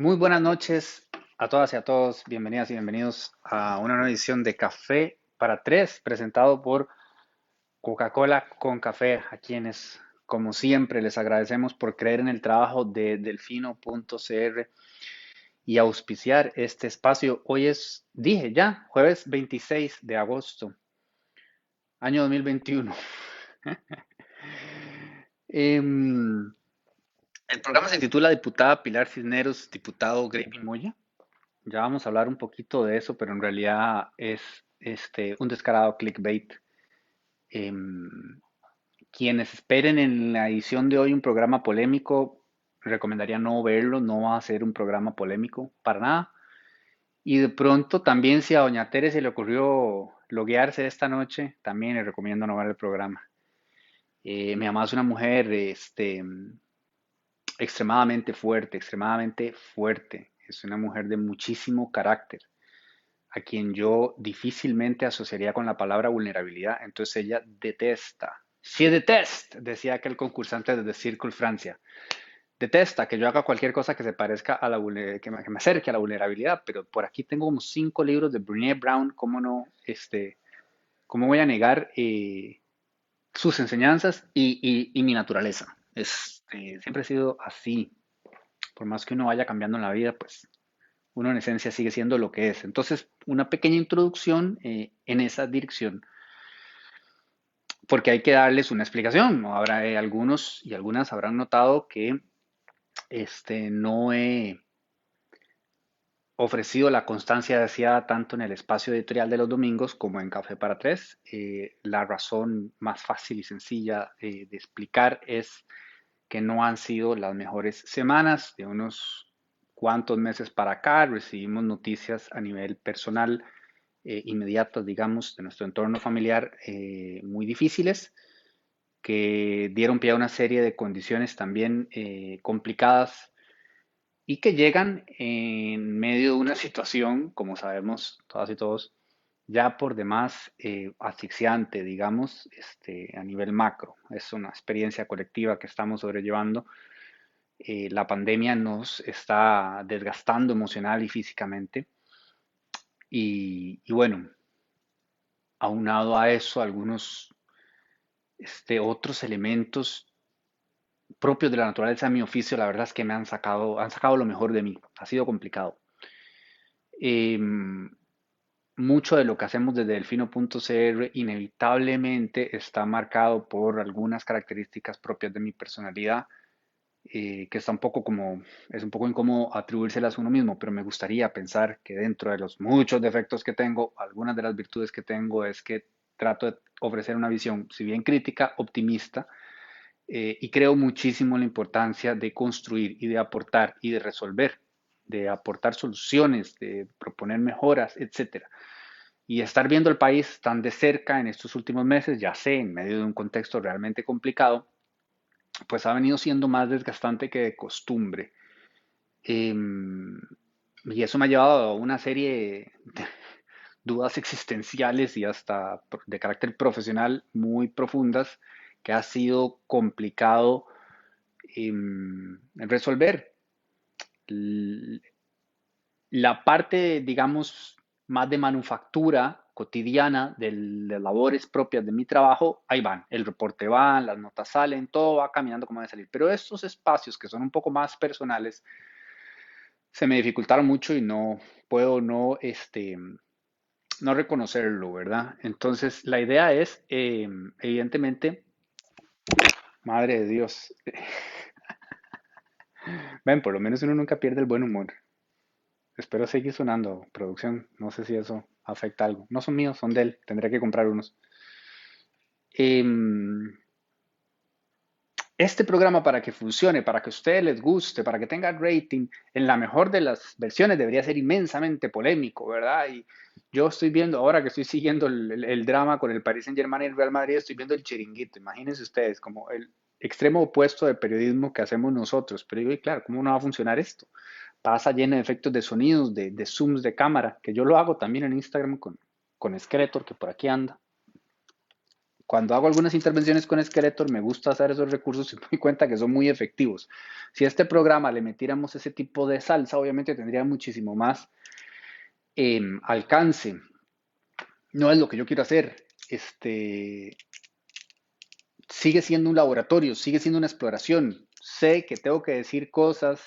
Muy buenas noches a todas y a todos. Bienvenidas y bienvenidos a una nueva edición de Café para Tres, presentado por Coca-Cola con Café, a quienes, como siempre, les agradecemos por creer en el trabajo de delfino.cr y auspiciar este espacio. Hoy es, dije ya, jueves 26 de agosto, año 2021. Em, el programa se titula Diputada Pilar Cisneros, diputado Gravy Moya. Ya vamos a hablar un poquito de eso, pero en realidad es este, un descarado clickbait. Em, quienes esperen en la edición de hoy un programa polémico, recomendaría no verlo, no va a ser un programa polémico para nada. Y de pronto también si a Doña Tere se le ocurrió loguearse esta noche, también le recomiendo no ver el programa. Eh, mi mamá es una mujer este, extremadamente fuerte, extremadamente fuerte. Es una mujer de muchísimo carácter, a quien yo difícilmente asociaría con la palabra vulnerabilidad. Entonces ella detesta, si detesta, decía aquel concursante de The Circle Francia. Detesta que yo haga cualquier cosa que se parezca a la que me, acerque a la vulnerabilidad, pero por aquí tengo como cinco libros de Brené Brown, ¿cómo no? Este, ¿Cómo voy a negar eh, sus enseñanzas y mi naturaleza? Es, este, siempre ha sido así. Por más que uno vaya cambiando en la vida, pues uno en esencia sigue siendo lo que es. Entonces, una pequeña introducción eh, en esa dirección, porque hay que darles una explicación. Habrá eh, algunos y algunas habrán notado que este, no he ofrecido la constancia deseada tanto en el espacio editorial de los domingos como en Café para Tres. Eh, la razón más fácil y sencilla de explicar es que no han sido las mejores semanas. De unos cuantos meses para acá recibimos noticias a nivel personal eh, inmediatas, digamos, de nuestro entorno familiar eh, muy difíciles, que dieron pie a una serie de condiciones también eh, complicadas y que llegan en medio de una situación, como sabemos todas y todos, ya por demás eh, asfixiante, digamos, este, a nivel macro. Es una experiencia colectiva que estamos sobrellevando. Eh, la pandemia nos está desgastando emocional y físicamente. Y, bueno, aunado a eso, algunos este, otros elementos propios de la naturaleza de mi oficio, la verdad es que me han sacado, han sacado lo mejor de mí. Ha sido complicado. Em, mucho de lo que hacemos desde Delfino.cr inevitablemente está marcado por algunas características propias de mi personalidad, eh, que está un poco como, es un poco incómodo atribuírselas a uno mismo, pero me gustaría pensar que dentro de los muchos defectos que tengo, algunas de las virtudes que tengo es que trato de ofrecer una visión, si bien crítica, optimista, eh, y creo muchísimo en la importancia de construir y de aportar y de resolver de aportar soluciones, de proponer mejoras, etc. Y estar viendo el país tan de cerca en estos últimos meses, ya sé, en medio de un contexto realmente complicado, pues ha venido siendo más desgastante que de costumbre. Em, y eso me ha llevado a una serie de dudas existenciales y hasta de carácter profesional muy profundas que ha sido complicado em, resolver la parte, digamos, más de manufactura cotidiana de las labores propias de mi trabajo, ahí van, el reporte va, las notas salen, todo va caminando como debe salir. Pero estos espacios que son un poco más personales, se me dificultaron mucho y no puedo no, este, no reconocerlo, ¿verdad? Entonces, la idea es, eh, evidentemente, madre de Dios, Ven, por lo menos uno nunca pierde el buen humor. Espero seguir sonando, producción. No sé si eso afecta algo. No son míos, son de él. Tendré que comprar unos. Em, este programa para que funcione, para que a ustedes les guste, para que tenga rating, en la mejor de las versiones debería ser inmensamente polémico, ¿verdad? Y yo estoy viendo, ahora que estoy siguiendo el, drama con el Paris Saint Germain y el Real Madrid, estoy viendo el chiringuito. Imagínense ustedes, como el, extremo opuesto de periodismo que hacemos nosotros. Pero digo, claro, ¿cómo no va a funcionar esto? Pasa lleno de efectos de sonidos, de, zooms de cámara, que yo lo hago también en Instagram con, con Skeletor, que por aquí anda. cuando hago algunas intervenciones con Skeletor, me gusta hacer esos recursos y me doy cuenta que son muy efectivos. Si a este programa le metiéramos ese tipo de salsa, obviamente tendría muchísimo más em, alcance. No es lo que yo quiero hacer. Este, sigue siendo un laboratorio, sigue siendo una exploración. Sé que tengo que decir cosas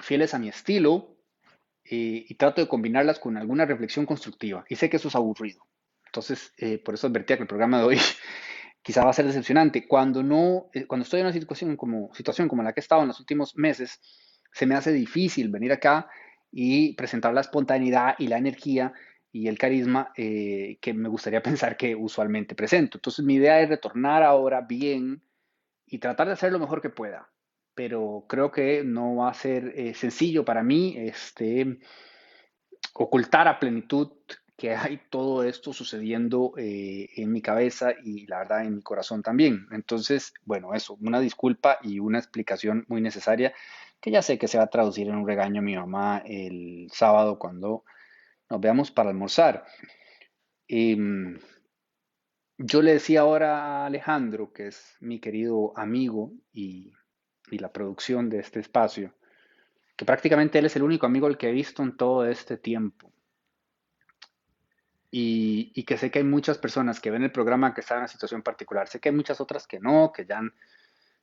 fieles a mi estilo eh, y trato de combinarlas con alguna reflexión constructiva. Y sé que eso es aburrido. Entonces, eh, por eso advertía que el programa de hoy quizá va a ser decepcionante. Cuando, no, eh, cuando estoy en una situación como, situación como la que he estado en los últimos meses, se me hace difícil venir acá y presentar la espontaneidad y la energía y el carisma eh, que me gustaría pensar que usualmente presento. Entonces mi idea es retornar ahora bien y tratar de hacer lo mejor que pueda, pero creo que no va a ser sencillo para mí este, ocultar a plenitud que hay todo esto sucediendo eh, en mi cabeza y la verdad en mi corazón también. Entonces, bueno, eso, una disculpa y una explicación muy necesaria que ya sé que se va a traducir en un regaño a mi mamá el sábado cuando nos veamos para almorzar. Em, yo le decía ahora a Alejandro, que es mi querido amigo y, y la producción de este espacio, que prácticamente él es el único amigo al que he visto en todo este tiempo y, que sé que hay muchas personas que ven el programa que están en una situación particular. Sé que hay muchas otras que no, que ya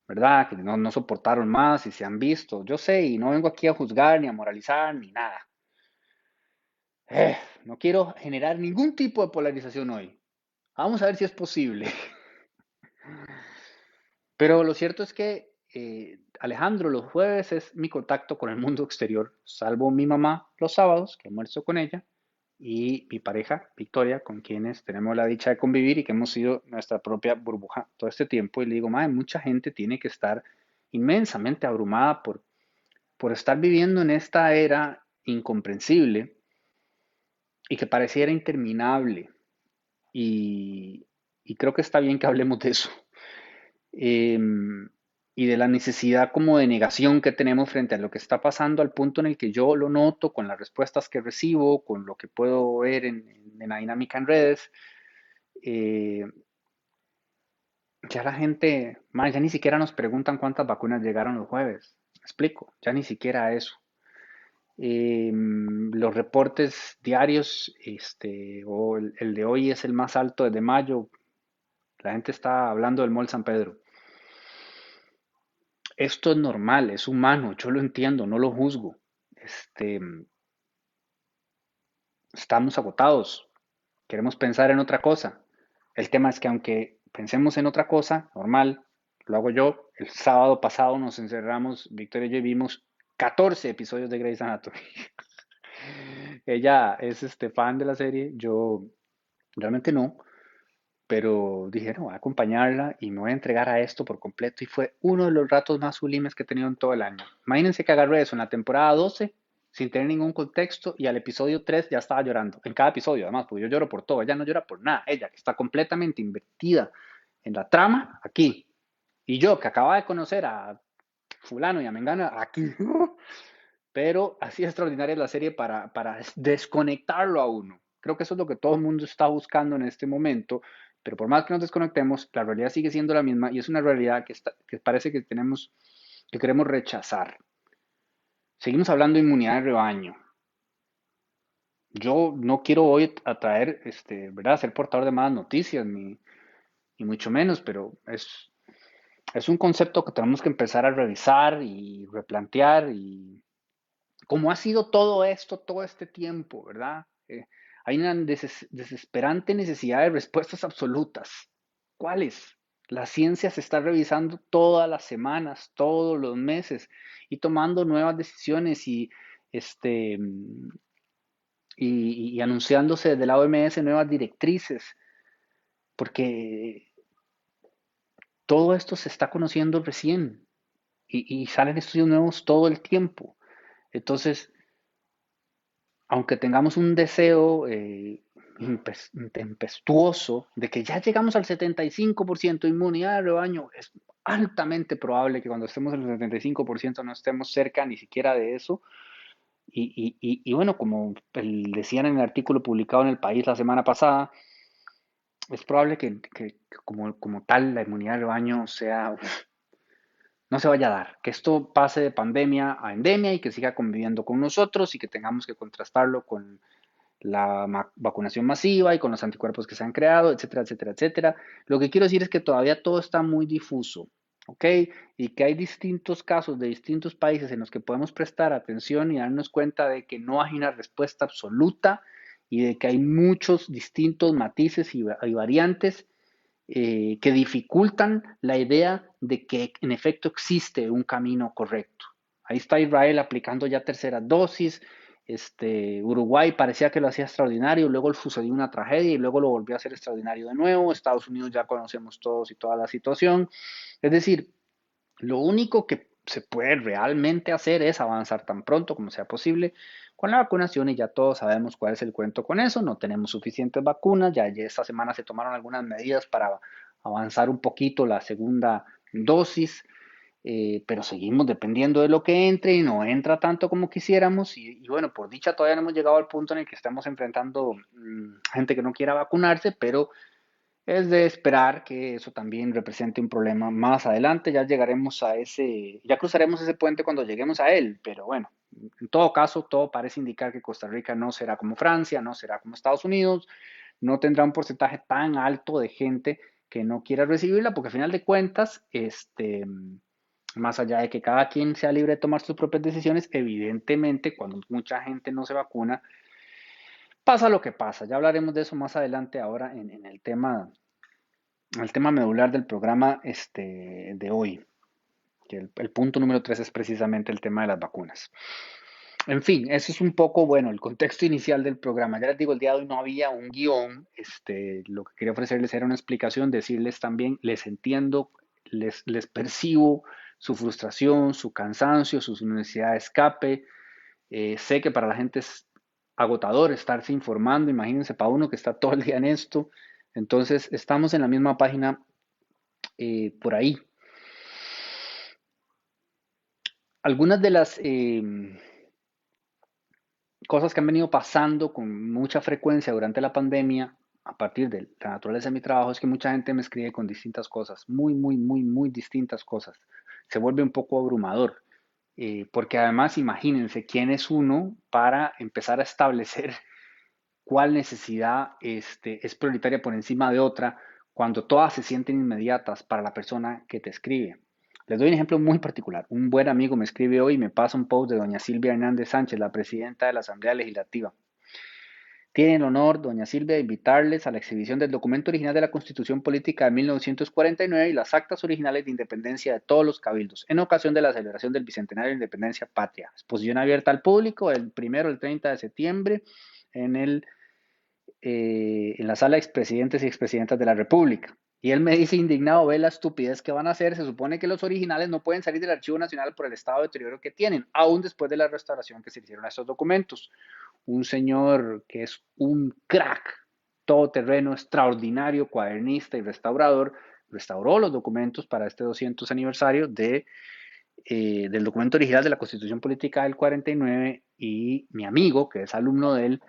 ¿verdad? Que no, no soportaron más y se han visto. Yo sé y no vengo aquí a juzgar ni a moralizar ni nada. Eh, no quiero generar ningún tipo de polarización hoy. Vamos a ver si es posible. Pero lo cierto es que eh, Alejandro los jueves es mi contacto con el mundo exterior, salvo mi mamá los sábados, que almuerzo con ella, y mi pareja, Victoria, con quienes tenemos la dicha de convivir y que hemos sido nuestra propia burbuja todo este tiempo. Y le digo, madre, mucha gente tiene que estar inmensamente abrumada por, por estar viviendo en esta era incomprensible y que pareciera interminable. Y, creo que está bien que hablemos de eso. Eh, y de la necesidad como de negación que tenemos frente a lo que está pasando al punto en el que yo lo noto con las respuestas que recibo, con lo que puedo ver en, la dinámica en redes. Eh, ya la gente, ya ni siquiera nos preguntan cuántas vacunas llegaron los jueves. ¿Me explico? Ya ni siquiera eso. Eh, los reportes diarios, este, o el, de hoy es el más alto desde mayo. La gente está hablando del Mall San Pedro. Esto es normal, es humano, yo lo entiendo, no lo juzgo. Este, estamos agotados, queremos pensar en otra cosa. El tema es que aunque pensemos en otra cosa, normal, lo hago yo. El sábado pasado nos encerramos, Victoria y yo vimos 14 episodios de Grey's Anatomy. Ella es este fan de la serie, yo realmente no pero dije, no, voy a acompañarla y me voy a entregar a esto por completo. Y fue uno de los ratos más sublimes que he tenido en todo el año. Imagínense que agarré eso en la temporada 12 sin tener ningún contexto y al episodio 3 ya estaba llorando. En cada episodio, además, porque yo lloro por todo. Ella no llora por nada. Ella que está completamente invertida en la trama, aquí. Y yo que acababa de conocer a fulano y a Mengana, aquí. Pero así es extraordinaria la serie para, para desconectarlo a uno. Creo que eso es lo que todo el mundo está buscando en este momento pero por más que nos desconectemos, la realidad sigue siendo la misma y es una realidad que, que parece que tenemos, que queremos rechazar. Seguimos hablando de inmunidad de rebaño. Yo no quiero hoy atraer, este, ¿verdad?, ser portador de malas noticias, ni, ni mucho menos, pero es, es un concepto que tenemos que empezar a revisar y replantear y cómo ha sido todo esto todo este tiempo, ¿verdad? Eh, hay una desesperante necesidad de respuestas absolutas. ¿Cuáles? La ciencia se está revisando todas las semanas, todos los meses y tomando nuevas decisiones y, este, y, anunciándose desde la OMS nuevas directrices, porque todo esto se está conociendo recién y, salen estudios nuevos todo el tiempo. Entonces, aunque tengamos un deseo eh, tempestuoso de que ya llegamos al 75% de inmunidad de rebaño, es altamente probable que cuando estemos en el 75% no estemos cerca ni siquiera de eso. Y, bueno, como decían en el artículo publicado en El País la semana pasada, es probable que, como, tal la inmunidad de rebaño sea no se vaya a dar, que esto pase de pandemia a endemia y que siga conviviendo con nosotros y que tengamos que contrastarlo con la vacunación masiva y con los anticuerpos que se han creado, etcétera, etcétera, etcétera. Lo que quiero decir es que todavía todo está muy difuso, ¿ok? Y que hay distintos casos de distintos países en los que podemos prestar atención y darnos cuenta de que no hay una respuesta absoluta y de que hay muchos distintos matices y, variantes eh, que dificultan la idea de que en efecto existe un camino correcto. Ahí está Israel aplicando ya tercera dosis. Este, Uruguay parecía que lo hacía extraordinario, luego sucedió una tragedia y luego lo volvió a hacer extraordinario de nuevo. Estados Unidos ya conocemos todos y toda la situación. Es decir, lo único que se puede realmente hacer es avanzar tan pronto como sea posible con la vacunación y ya todos sabemos cuál es el cuento con eso, no tenemos suficientes vacunas, ya, esta semana se tomaron algunas medidas para avanzar un poquito la segunda dosis, eh, pero seguimos dependiendo de lo que entre y no entra tanto como quisiéramos y, bueno, por dicha todavía no hemos llegado al punto en el que estamos enfrentando mm, gente que no quiera vacunarse, pero es de esperar que eso también represente un problema más adelante. Ya llegaremos a ese, ya cruzaremos ese puente cuando lleguemos a él, pero bueno, en todo caso, todo parece indicar que Costa Rica no será como Francia, no será como Estados Unidos, no tendrá un porcentaje tan alto de gente que no quiera recibirla, porque al final de cuentas, este, más allá de que cada quien sea libre de tomar sus propias decisiones, evidentemente cuando mucha gente no se vacuna, pasa lo que pasa. Ya hablaremos de eso más adelante ahora en, el tema el tema medular del programa este, de hoy. Que el, punto número 3 es precisamente el tema de las vacunas. En fin, eso es un poco, bueno, el contexto inicial del programa. Ya les digo, el día de hoy no había un guion. Este, lo que quería ofrecerles era una explicación, decirles también, les entiendo, les, les percibo su frustración, su cansancio, su necesidad de escape. Eh, sé que para la gente es agotador estarse informando, imagínense para uno que está todo el día en esto. Entonces, estamos en la misma página eh, por ahí. Algunas de las eh, cosas que han venido pasando con mucha frecuencia durante la pandemia, a partir de la naturaleza de mi trabajo, es que mucha gente me escribe con distintas cosas, muy, muy, muy, muy distintas cosas. Se vuelve un poco abrumador. Eh, porque además imagínense quién es uno para empezar a establecer cuál necesidad este, es prioritaria por encima de otra cuando todas se sienten inmediatas para la persona que te escribe. Les doy un ejemplo muy particular. Un buen amigo me escribe hoy y me pasa un post de doña Silvia Hernández Sánchez, la presidenta de la Asamblea Legislativa. Tiene el honor, doña Silvia, de invitarles a la exhibición del documento original de la Constitución Política de 1949 y las actas originales de independencia de todos los cabildos, en ocasión de la celebración del Bicentenario de Independencia Patria. Exposición abierta al público el primero, el 30 de septiembre, en, el, eh, en la sala de expresidentes y expresidentas de la República. Y él me dice indignado, ve la estupidez que van a hacer. Se supone que los originales no pueden salir del Archivo Nacional por el estado de deterioro que tienen, aún después de la restauración que se hicieron a estos documentos un señor que es un crack, todoterreno, extraordinario, cuadernista y restaurador, restauró los documentos para este 200 aniversario de, eh, del documento original de la Constitución Política del 49 y mi amigo, que es alumno de él,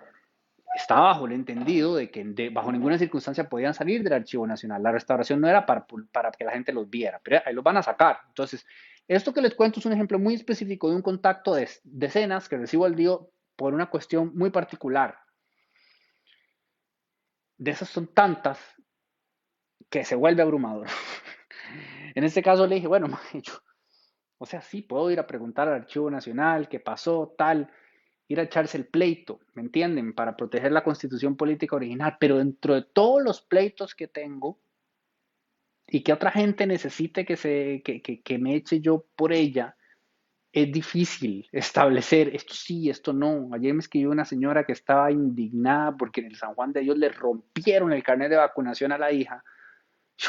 estaba bajo el entendido de que bajo ninguna circunstancia podían salir del Archivo Nacional. La restauración no era para, para que la gente los viera, pero ahí los van a sacar. Entonces, esto que les cuento es un ejemplo muy específico de un contacto de decenas que recibo al día por una cuestión muy particular. De esas son tantas que se vuelve abrumador. en este caso le dije, bueno, o sea, sí, puedo ir a preguntar al Archivo Nacional qué pasó, tal, ir a echarse el pleito, ¿me entienden? Para proteger la constitución política original, pero dentro de todos los pleitos que tengo y que otra gente necesite que, se, que, que me eche yo por ella, es difícil establecer esto sí, esto no. Ayer me escribió una señora que estaba indignada porque en el San Juan de Dios le rompieron el carnet de vacunación a la hija.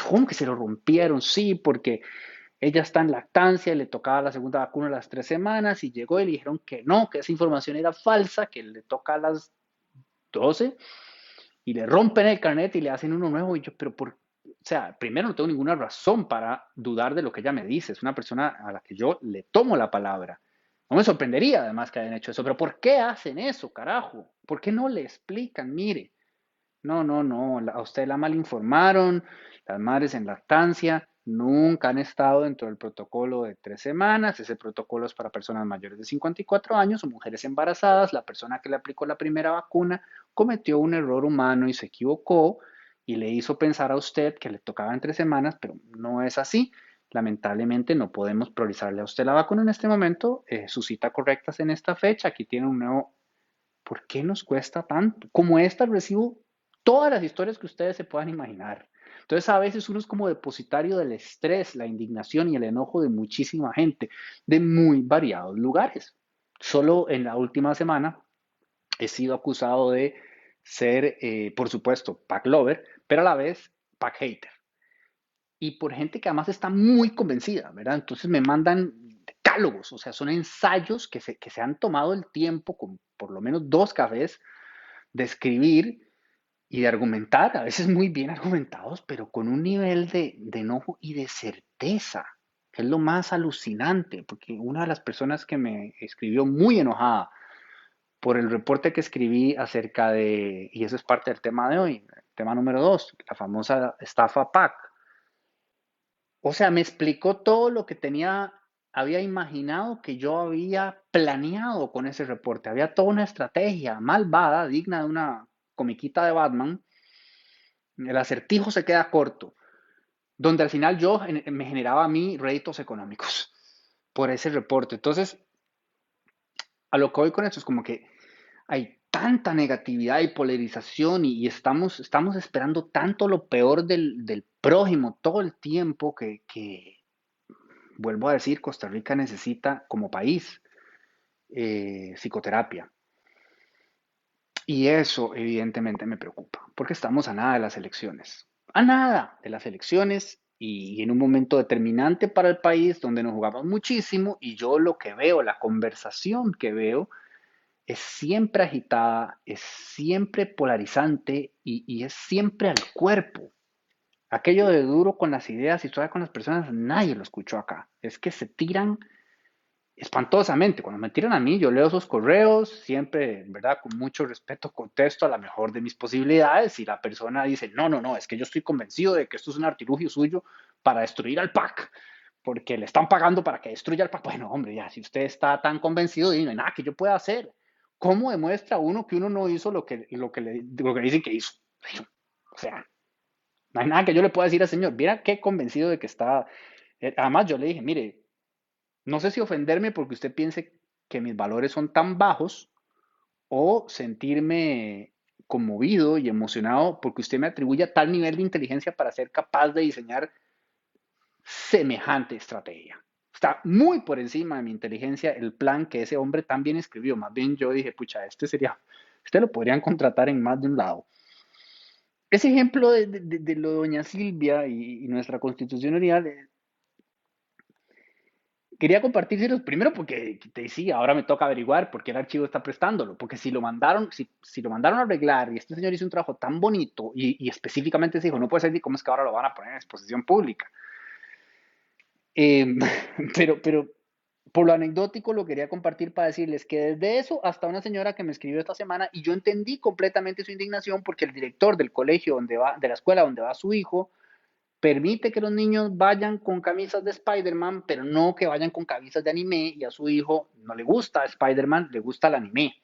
¿Cómo que se lo rompieron? Sí, porque ella está en lactancia, le tocaba la segunda vacuna a las tres semanas y llegó y le dijeron que no, que esa información era falsa, que le toca a las 12 y le rompen el carnet y le hacen uno nuevo. Y yo, pero ¿por o sea, primero no tengo ninguna razón para dudar de lo que ella me dice. Es una persona a la que yo le tomo la palabra. No me sorprendería además que hayan hecho eso, pero ¿por qué hacen eso, carajo? ¿Por qué no le explican? Mire, No, no, no, a usted la mal informaron, las madres en lactancia nunca han estado dentro del protocolo de tres semanas, ese protocolo es para personas mayores de 54 años o mujeres embarazadas, la persona que le aplicó la primera vacuna cometió un error humano y se equivocó y le hizo pensar a usted que le tocaba en tres semanas, pero no es así. Lamentablemente no podemos priorizarle a usted la vacuna en este momento, eh, su cita correcta es en esta fecha, aquí tiene un nuevo... ¿Por qué nos cuesta tanto? Como esta recibo todas las historias que ustedes se puedan imaginar. Entonces a veces uno es como depositario del estrés, la indignación y el enojo de muchísima gente de muy variados lugares. Solo en la última semana he sido acusado de ser, eh, por supuesto, pack lover, pero a la vez pack hater. Y por gente que además está muy convencida, ¿verdad? Entonces me mandan decálogos, o sea, son ensayos que se, que se han tomado el tiempo, con por lo menos dos cafés, de escribir y de argumentar, a veces muy bien argumentados, pero con un nivel de, de enojo y de certeza, que es lo más alucinante, porque una de las personas que me escribió muy enojada por el reporte que escribí acerca de, y eso es parte del tema de hoy, tema número dos, la famosa estafa PAC. O sea, me explicó todo lo que tenía, había imaginado que yo había planeado con ese reporte. Había toda una estrategia malvada, digna de una comiquita de Batman. El acertijo se queda corto, donde al final yo me generaba a mí réditos económicos por ese reporte. Entonces, a lo que voy con esto es como que hay tanta negatividad y polarización y, estamos, estamos esperando tanto lo peor del, prójimo todo el tiempo que, vuelvo a decir, Costa Rica necesita como país eh, psicoterapia. Y eso evidentemente me preocupa, porque estamos a nada de las elecciones. A nada de las elecciones y en un momento determinante para el país donde nos jugamos muchísimo y yo lo que veo, la conversación que veo, es siempre agitada, es siempre polarizante y, es siempre al cuerpo. Aquello de duro con las ideas y suave con las personas, nadie lo escuchó acá. Es que se tiran espantosamente. Cuando me tiran a mí, yo leo esos correos, siempre, ¿verdad? Con mucho respeto contesto a la mejor de mis posibilidades y la persona dice, no, no, no, es que yo estoy convencido de que esto es un artilugio suyo para destruir al PAC, porque le están pagando para que destruya al PAC. Bueno, hombre, ya, si usted está tan convencido, no nada que yo pueda hacer. ¿Cómo demuestra uno que uno no hizo lo que, lo que, lo que dicen que hizo? O sea, no hay nada que yo le pueda decir al Señor. Mira qué convencido de que está. Eh, además, yo le dije, mire, no sé si ofenderme porque usted piense que mis valores son tan bajos o sentirme conmovido y emocionado porque usted me atribuye tal nivel de inteligencia para ser capaz de diseñar semejante estrategia. Está muy por encima de mi inteligencia el plan que ese hombre también escribió. Más bien yo dije, pucha, este sería, este lo podrían contratar en más de un lado. Ese ejemplo de, lo de doña Silvia y, nuestra constitución eh, quería compartírselos primero porque te decía, ahora me toca averiguar por qué el archivo está prestándolo, porque si lo mandaron, si, si lo mandaron a arreglar y este señor hizo un trabajo tan bonito y, y específicamente se dijo, no puede ser cómo es que ahora lo van a poner en exposición pública. Em, pero, pero por lo anecdótico lo quería compartir para decirles que desde eso hasta una señora que me escribió esta semana y yo entendí completamente su indignación porque el director del colegio donde va, de la escuela donde va su hijo, permite que los niños vayan con camisas de Spider-Man, pero no que vayan con camisas de anime y a su hijo no le gusta Spider-Man, le gusta el anime.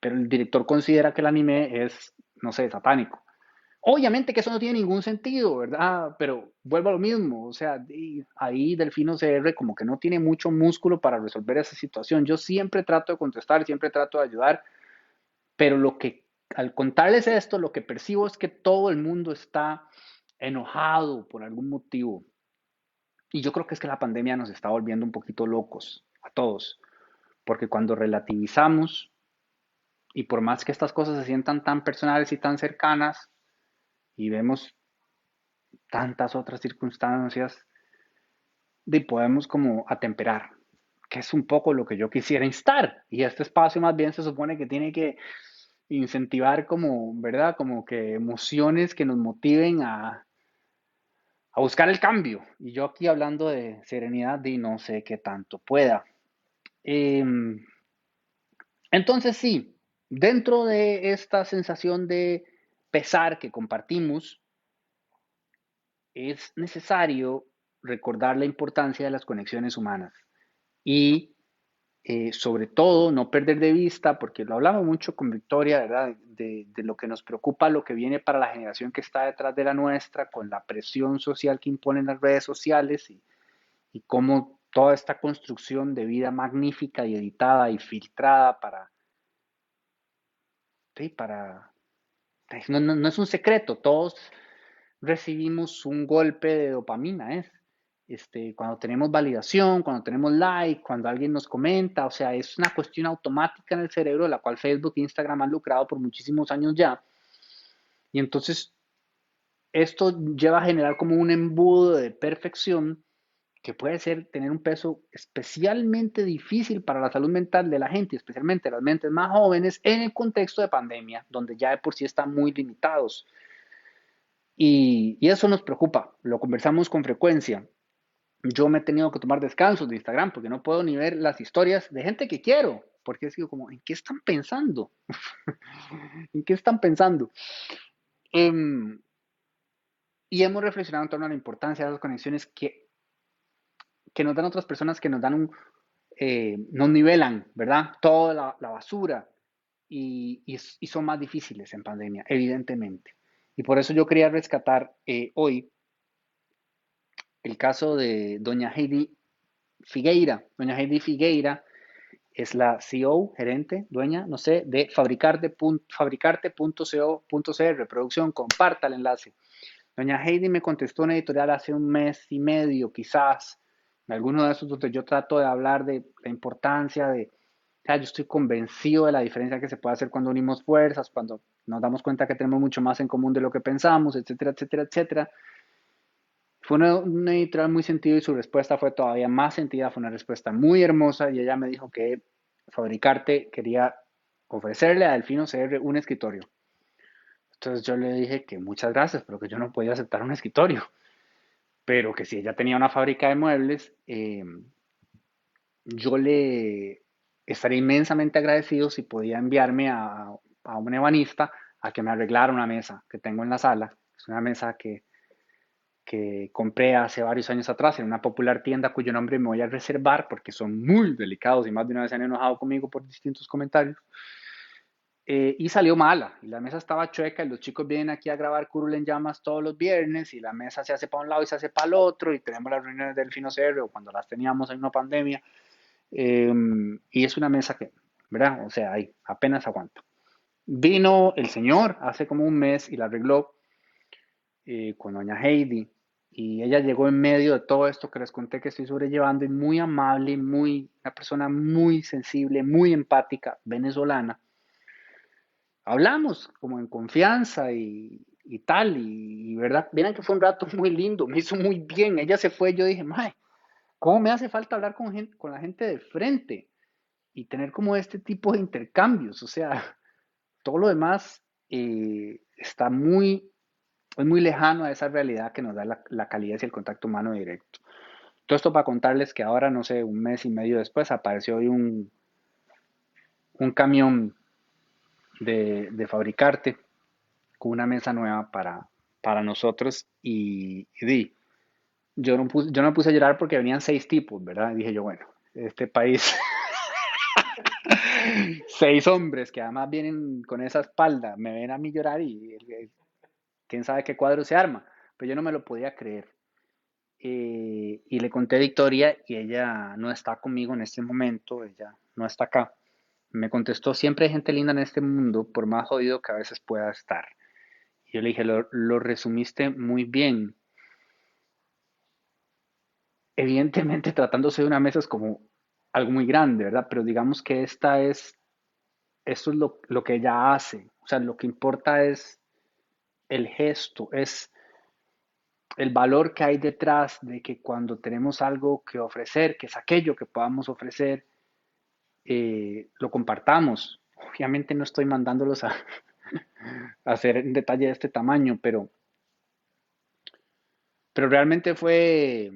Pero el director considera que el anime es, no sé, satánico. Obviamente que eso no tiene ningún sentido, ¿verdad? Pero vuelvo a lo mismo, o sea, ahí Delfino CR como que no tiene mucho músculo para resolver esa situación. Yo siempre trato de contestar, siempre trato de ayudar, pero lo que, al contarles esto, lo que percibo es que todo el mundo está enojado por algún motivo. Y yo creo que es que la pandemia nos está volviendo un poquito locos a todos, porque cuando relativizamos, y por más que estas cosas se sientan tan personales y tan cercanas, y vemos tantas otras circunstancias, y podemos como atemperar, que es un poco lo que yo quisiera instar. Y este espacio más bien se supone que tiene que incentivar como, ¿verdad? Como que emociones que nos motiven a, a buscar el cambio. Y yo aquí hablando de serenidad y no sé qué tanto pueda. Em, entonces sí, dentro de esta sensación de pesar que compartimos, es necesario recordar la importancia de las conexiones humanas y eh, sobre todo no perder de vista, porque lo hablamos mucho con Victoria, ¿verdad? De, lo que nos preocupa, lo que viene para la generación que está detrás de la nuestra, con la presión social que imponen las redes sociales y, y cómo toda esta construcción de vida magnífica y editada y filtrada para... Sí, para... No, es un secreto, todos recibimos un golpe de dopamina, ¿es? Este, cuando tenemos validación, cuando tenemos like, cuando alguien nos comenta, o sea, es una cuestión automática en el cerebro, la cual Facebook e Instagram han lucrado por muchísimos años ya. Y entonces, esto lleva a generar como un embudo de perfección que puede ser tener un peso especialmente difícil para la salud mental de la gente, especialmente las mentes más jóvenes, en el contexto de pandemia, donde ya de por sí están muy limitados. Y, eso nos preocupa, lo conversamos con frecuencia yo me he tenido que tomar descansos de Instagram porque no puedo ni ver las historias de gente que quiero, porque es como, ¿en qué están pensando? ¿En qué están pensando? Em, y hemos reflexionado en torno a la importancia de las conexiones que, que nos dan otras personas, que nos dan un, eh, nos nivelan, ¿verdad? Toda la, basura y, y, son más difíciles en pandemia, evidentemente. Y por eso yo quería rescatar eh, hoy el caso de doña Heidi Figueira. Doña Heidi Figueira es la CEO, gerente, dueña, no sé, de fabricarte.co.cr, reproducción, comparta el enlace. Doña Heidi me contestó una editorial hace un mes y medio, quizás, en alguno de esos donde yo trato de hablar de la importancia de, o sea, yo estoy convencido de la diferencia que se puede hacer cuando unimos fuerzas, cuando nos damos cuenta que tenemos mucho más en común de lo que pensamos, etcétera, etcétera, etcétera. Fue una, editorial muy sentida y su respuesta fue todavía más sentida, fue una respuesta muy hermosa y ella me dijo que Fabricarte quería ofrecerle a Delfino CR un escritorio. Entonces yo le dije que muchas gracias, pero que yo no podía aceptar un escritorio. Pero que si ella tenía una fábrica de muebles, eh, yo le estaría inmensamente agradecido si podía enviarme a, a un ebanista a que me arreglara una mesa que tengo en la sala. Es una mesa que que compré hace varios años atrás en una popular tienda cuyo nombre me voy a reservar porque son muy delicados y más de una vez se han enojado conmigo por distintos comentarios. Eh, y salió mala, y la mesa estaba chueca y los chicos vienen aquí a grabar Curul en llamas todos los viernes y la mesa se hace para un lado y se hace para el otro y tenemos las reuniones del Fino o cuando las teníamos en una pandemia em, y es una mesa que, ¿verdad? O sea, ahí apenas aguanto. Vino el señor hace como un mes y la arregló eh, con doña Heidi y ella llegó en medio de todo esto que les conté que estoy sobrellevando y muy amable, muy, una persona muy sensible, muy empática, venezolana. Hablamos como en confianza y, tal, y, verdad, miren que fue un rato muy lindo, me hizo muy bien. Ella se fue, yo dije, mae, ¿cómo me hace falta hablar con, gente, con la gente de frente y tener como este tipo de intercambios? O sea, todo lo demás eh, está muy es muy lejano a esa realidad que nos da la, la calidez y el contacto humano directo. Todo esto para contarles que ahora, no sé, un mes y medio después, apareció hoy un, un camión de, fabricarte con una mesa nueva para, para nosotros y, di, yo no, puse, yo no me puse a llorar porque venían seis tipos, ¿verdad? Y dije yo, bueno, este país, seis hombres que además vienen con esa espalda, me ven a mí llorar y quién sabe qué cuadro se arma, pero yo no me lo podía creer. Eh, y le conté a Victoria y ella no está conmigo en este momento, ella no está acá. Me contestó, siempre hay gente linda en este mundo, por más jodido que a veces pueda estar. Y yo le dije, lo, lo resumiste muy bien. Evidentemente tratándose de una mesa es como algo muy grande, ¿verdad? Pero digamos que esta es, esto es lo, lo que ella hace. O sea, lo que importa es el gesto, es el valor que hay detrás de que cuando tenemos algo que ofrecer, que es aquello que podamos ofrecer, eh, lo compartamos. Obviamente no estoy mandándolos a, hacer en detalle de este tamaño, pero, pero realmente fue,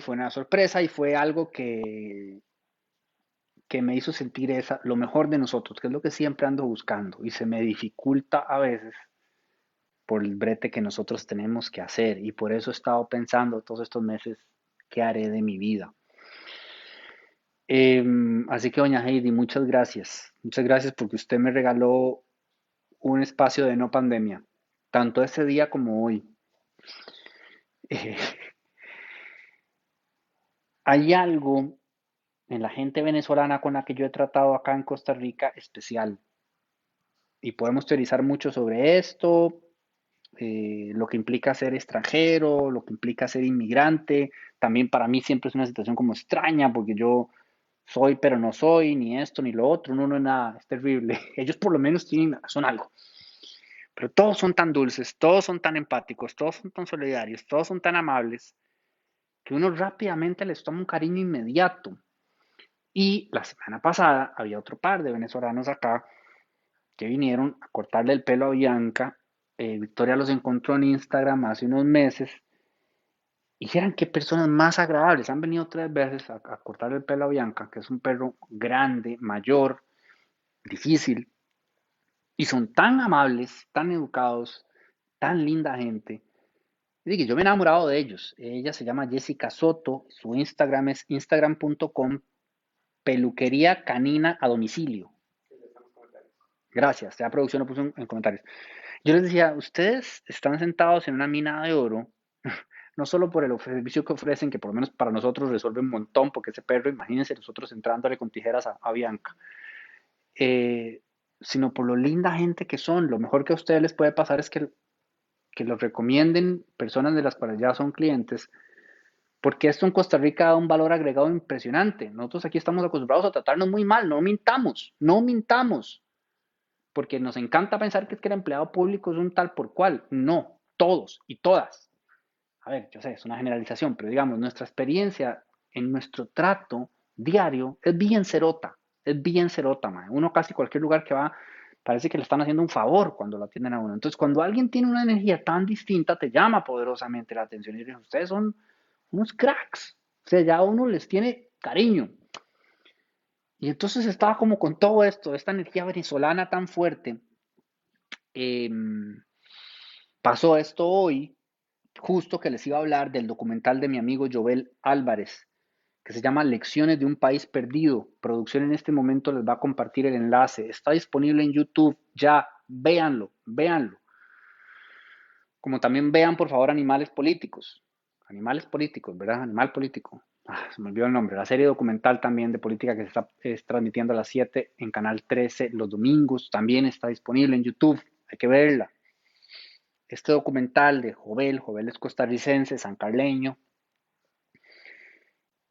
fue una sorpresa y fue algo que, que me hizo sentir esa, lo mejor de nosotros, que es lo que siempre ando buscando y se me dificulta a veces por el brete que nosotros tenemos que hacer. Y por eso he estado pensando todos estos meses qué haré de mi vida. Em, así que, doña Heidi, muchas gracias. Muchas gracias porque usted me regaló un espacio de no pandemia, tanto ese día como hoy. Hay algo en la gente venezolana con la que yo he tratado acá en Costa Rica especial. Y podemos teorizar mucho sobre esto, eh, lo que implica ser extranjero, lo que implica ser inmigrante. También para mí siempre es una situación como extraña porque yo soy pero no soy, ni esto ni lo otro, no, no es nada, es terrible. Ellos por lo menos tienen, son algo. Pero todos son tan dulces, todos son tan empáticos, todos son tan solidarios, todos son tan amables, que uno rápidamente les toma un cariño inmediato. Y la semana pasada había otro par de venezolanos acá que vinieron a cortarle el pelo a Bianca. Eh, Victoria los encontró en Instagram hace unos meses. Y eran qué personas más agradables. Han venido tres veces a, cortarle el pelo a Bianca, que es un perro grande, mayor, difícil. Y son tan amables, tan educados, tan linda gente. Y yo me he enamorado de ellos. Ella se llama Jessica Soto. Su Instagram es instagram.com peluquería canina a domicilio. Gracias, ya producción lo puso en, comentarios. Yo les decía, ustedes están sentados en una mina de oro, no solo por el servicio que ofrecen, que por lo menos para nosotros resuelve un montón, porque ese perro, imagínense nosotros entrándole con tijeras a, Bianca, eh, sino por lo linda gente que son. Lo mejor que a ustedes les puede pasar es que, que los recomienden personas de las cuales ya son clientes, porque esto en Costa Rica da un valor agregado impresionante. Nosotros aquí estamos acostumbrados a tratarnos muy mal, no mintamos, no mintamos, porque nos encanta pensar que es que el empleado público es un tal por cual. No, todos y todas. A ver, yo sé, es una generalización, pero digamos, nuestra experiencia en nuestro trato diario es bien cerota es bien cerota, Uno casi cualquier lugar que va, parece que le están haciendo un favor cuando lo atienden a uno. Entonces, cuando alguien tiene una energía tan distinta, te llama poderosamente la atención y dices, ustedes son unos cracks. O sea, ya uno les tiene cariño. Y entonces estaba como con todo esto, esta energía venezolana tan fuerte. Em, pasó esto hoy, justo que les iba a hablar del documental de mi amigo Jovel Álvarez, que se llama Lecciones de un País Perdido. Producción en este momento les va a compartir el enlace. Está disponible en YouTube. Ya, véanlo, véanlo. Como también vean, por favor, Animales Políticos. Animales Políticos, ¿verdad? Animal Político. Ah, se me olvidó el nombre. La serie documental también de política que se está transmitiendo a las 7 en Canal 13 los domingos. También está disponible en YouTube. Hay que verla. Este documental de Jovel, Jovel es costarricense, sancarleño,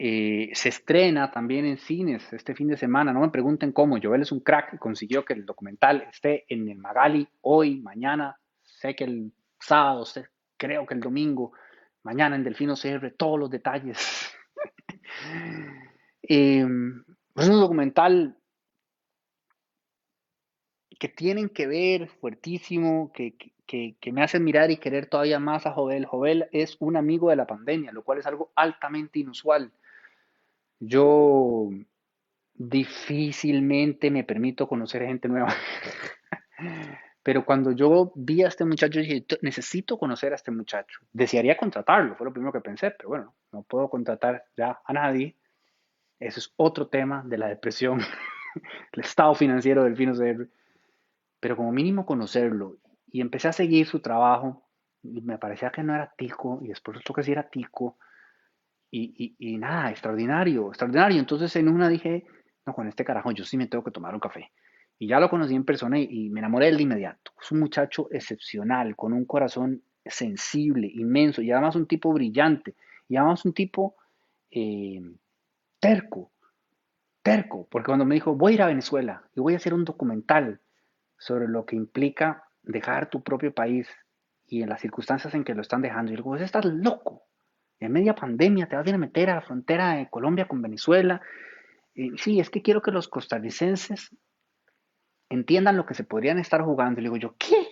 eh, se estrena también en cines este fin de semana. No me pregunten cómo. Joel es un crack y consiguió que el documental esté en el Magali hoy, mañana. Sé que el sábado, creo que el domingo, mañana en Delfino CR, todos los detalles. Em, es un documental que tienen que ver fuertísimo, que, que, me hace mirar y querer todavía más a Jovel. Jovel es un amigo de la pandemia, lo cual es algo altamente inusual. Yo difícilmente me permito conocer gente nueva. Pero cuando yo vi a este muchacho, dije, necesito conocer a este muchacho. Desearía contratarlo, fue lo primero que pensé, pero bueno, no puedo contratar ya a nadie. Eso es otro tema de la depresión, el estado financiero del Fino CR. Pero como mínimo conocerlo. Y empecé a seguir su trabajo y me parecía que no era tico, y después resultó que sí era tico. Y, nada, extraordinario, extraordinario. Entonces en una dije, no, con este carajo yo sí me tengo que tomar un café. Y ya lo conocí en persona y, me enamoré de inmediato. Es un muchacho excepcional, con un corazón sensible, inmenso, y además un tipo brillante, y además un tipo eh, terco, terco, porque cuando me dijo, voy a ir a Venezuela y voy a hacer un documental sobre lo que implica dejar tu propio país y en las circunstancias en que lo están dejando, y digo, estás loco, en media pandemia te vas a ir a meter a la frontera de Colombia con Venezuela. sí, es que quiero que los costarricenses entiendan lo que se podrían estar jugando. Y digo yo, ¿qué?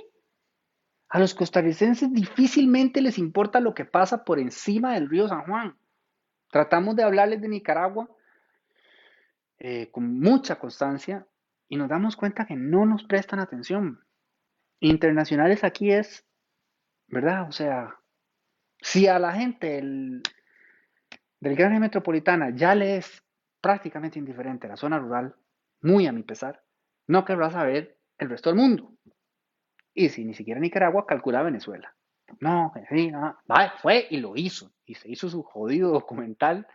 A los costarricenses difícilmente les importa lo que pasa por encima del río San Juan. Tratamos de hablarles de Nicaragua eh, con mucha constancia y nos damos cuenta que no nos prestan atención. Internacionales aquí es ¿verdad? O sea, si a la gente del, gran área metropolitana ya le es prácticamente indiferente la zona rural, muy a mi pesar, no querrá saber el resto del mundo. Y si ni siquiera Nicaragua calcula Venezuela. No, sí, no. fue y lo hizo. Y se hizo su jodido documental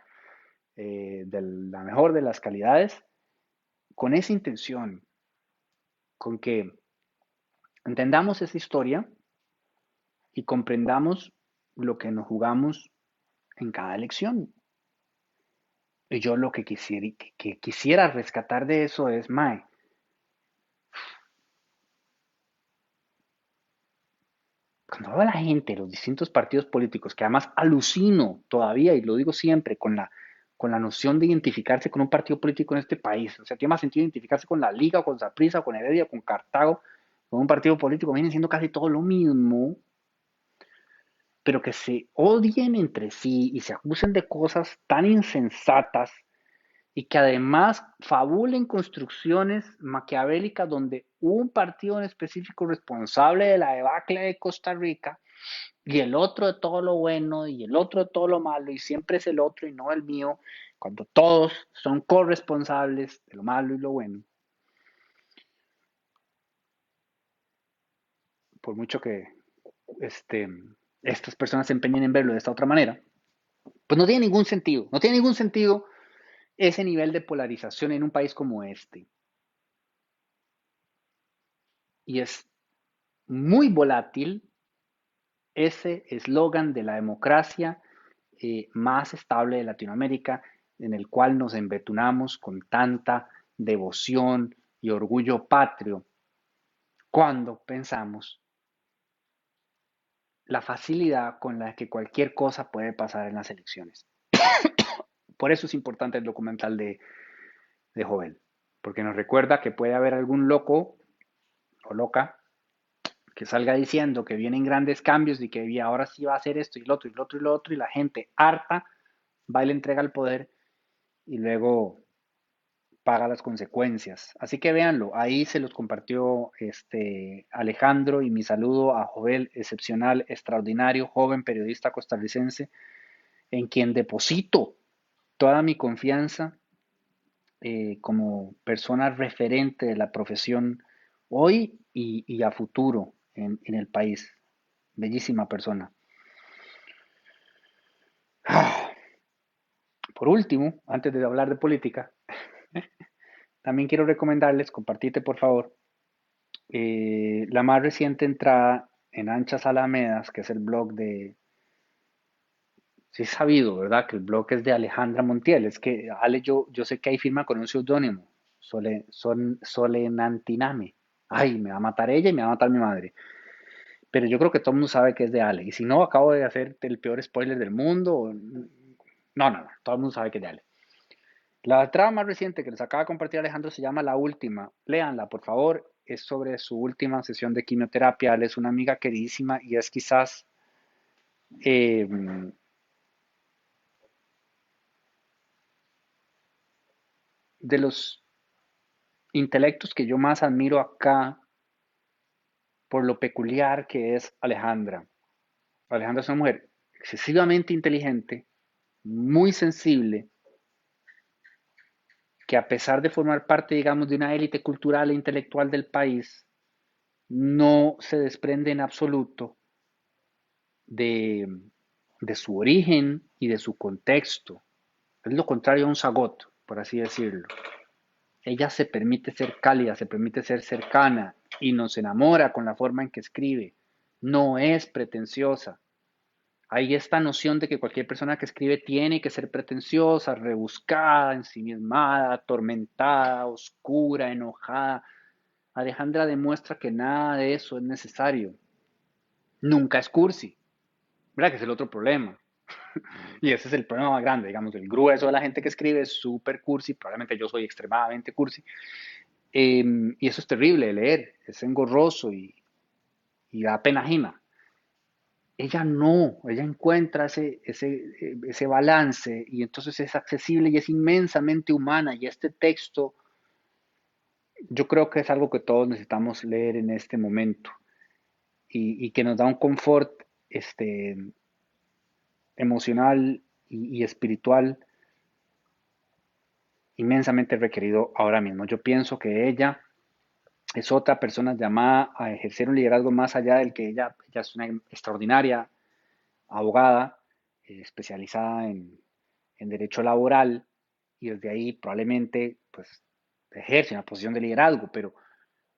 eh, de la mejor de las calidades con esa intención, con que entendamos esa historia y comprendamos lo que nos jugamos en cada elección. Y yo lo que quisiera, que quisiera rescatar de eso es, Mae, cuando veo la gente, los distintos partidos políticos, que además alucino todavía, y lo digo siempre, con la, con la noción de identificarse con un partido político en este país. O sea, tiene más sentido identificarse con la Liga, con Zaprisa, con Heredia, con Cartago, con un partido político, vienen siendo casi todo lo mismo, pero que se odien entre sí y se acusen de cosas tan insensatas y que además fabulen construcciones maquiavélicas donde un partido en específico responsable de la debacle de Costa Rica y el otro de todo lo bueno y el otro de todo lo malo y siempre es el otro y no el mío, cuando todos son corresponsables de lo malo y lo bueno. Por mucho que este, estas personas se empeñen en verlo de esta otra manera, pues no tiene ningún sentido, no tiene ningún sentido ese nivel de polarización en un país como este. Y es muy volátil ese eslogan de la democracia eh, más estable de Latinoamérica, en el cual nos embetunamos con tanta devoción y orgullo patrio, cuando pensamos la facilidad con la que cualquier cosa puede pasar en las elecciones. Por eso es importante el documental de, de Jovel, porque nos recuerda que puede haber algún loco o loca que salga diciendo que vienen grandes cambios y que ahora sí va a hacer esto y lo otro y lo otro y lo otro y la gente harta va y le entrega el poder y luego paga las consecuencias. Así que véanlo, ahí se los compartió este Alejandro y mi saludo a Jovel, excepcional, extraordinario, joven periodista costarricense, en quien deposito toda mi confianza eh, como persona referente de la profesión hoy y, a futuro en, el país. Bellísima persona. Por último, antes de hablar de política, también quiero recomendarles, compartirte por favor, eh, la más reciente entrada en Anchas Alamedas, que es el blog de sí es sabido, ¿verdad? Que el blog es de Alejandra Montiel. Es que Ale, yo, yo sé que hay firma con un seudónimo, Sole, Solenantiname. Ay, me va a matar ella y me va a matar mi madre. Pero yo creo que todo el mundo sabe que es de Ale. Y si no, acabo de hacer el peor spoiler del mundo. No, no, no. Todo el mundo sabe que es de Ale. La trama más reciente que les acaba de compartir Alejandro se llama La Última. Léanla, por favor. Es sobre su última sesión de quimioterapia. Ale es una amiga queridísima y es quizás eh, de los intelectos que yo más admiro acá por lo peculiar que es Alejandra. Alejandra es una mujer excesivamente inteligente, muy sensible, que a pesar de formar parte, digamos, de una élite cultural e intelectual del país, no se desprende en absoluto de, de su origen y de su contexto. Es lo contrario a un zagot por así decirlo. Ella se permite ser cálida, se permite ser cercana y nos enamora con la forma en que escribe. No es pretenciosa. Hay esta noción de que cualquier persona que escribe tiene que ser pretenciosa, rebuscada, ensimismada, atormentada, oscura, enojada. Alejandra demuestra que nada de eso es necesario. Nunca es cursi. ¿Verdad que es el otro problema? y ese es el problema más grande, digamos, el grueso de la gente que escribe es súper cursi, probablemente yo soy extremadamente cursi, em, y eso es terrible de leer, es engorroso y, y da pena ajena. Ella no, ella encuentra ese, ese, ese balance y entonces es accesible y es inmensamente humana y este texto yo creo que es algo que todos necesitamos leer en este momento. y, que nos da un confort este, emocional y, espiritual inmensamente requerido ahora mismo. Yo pienso que ella es otra persona llamada a ejercer un liderazgo más allá del que ella, ella es una extraordinaria abogada eh, especializada en, derecho laboral y desde ahí probablemente pues ejerce una posición de liderazgo, pero,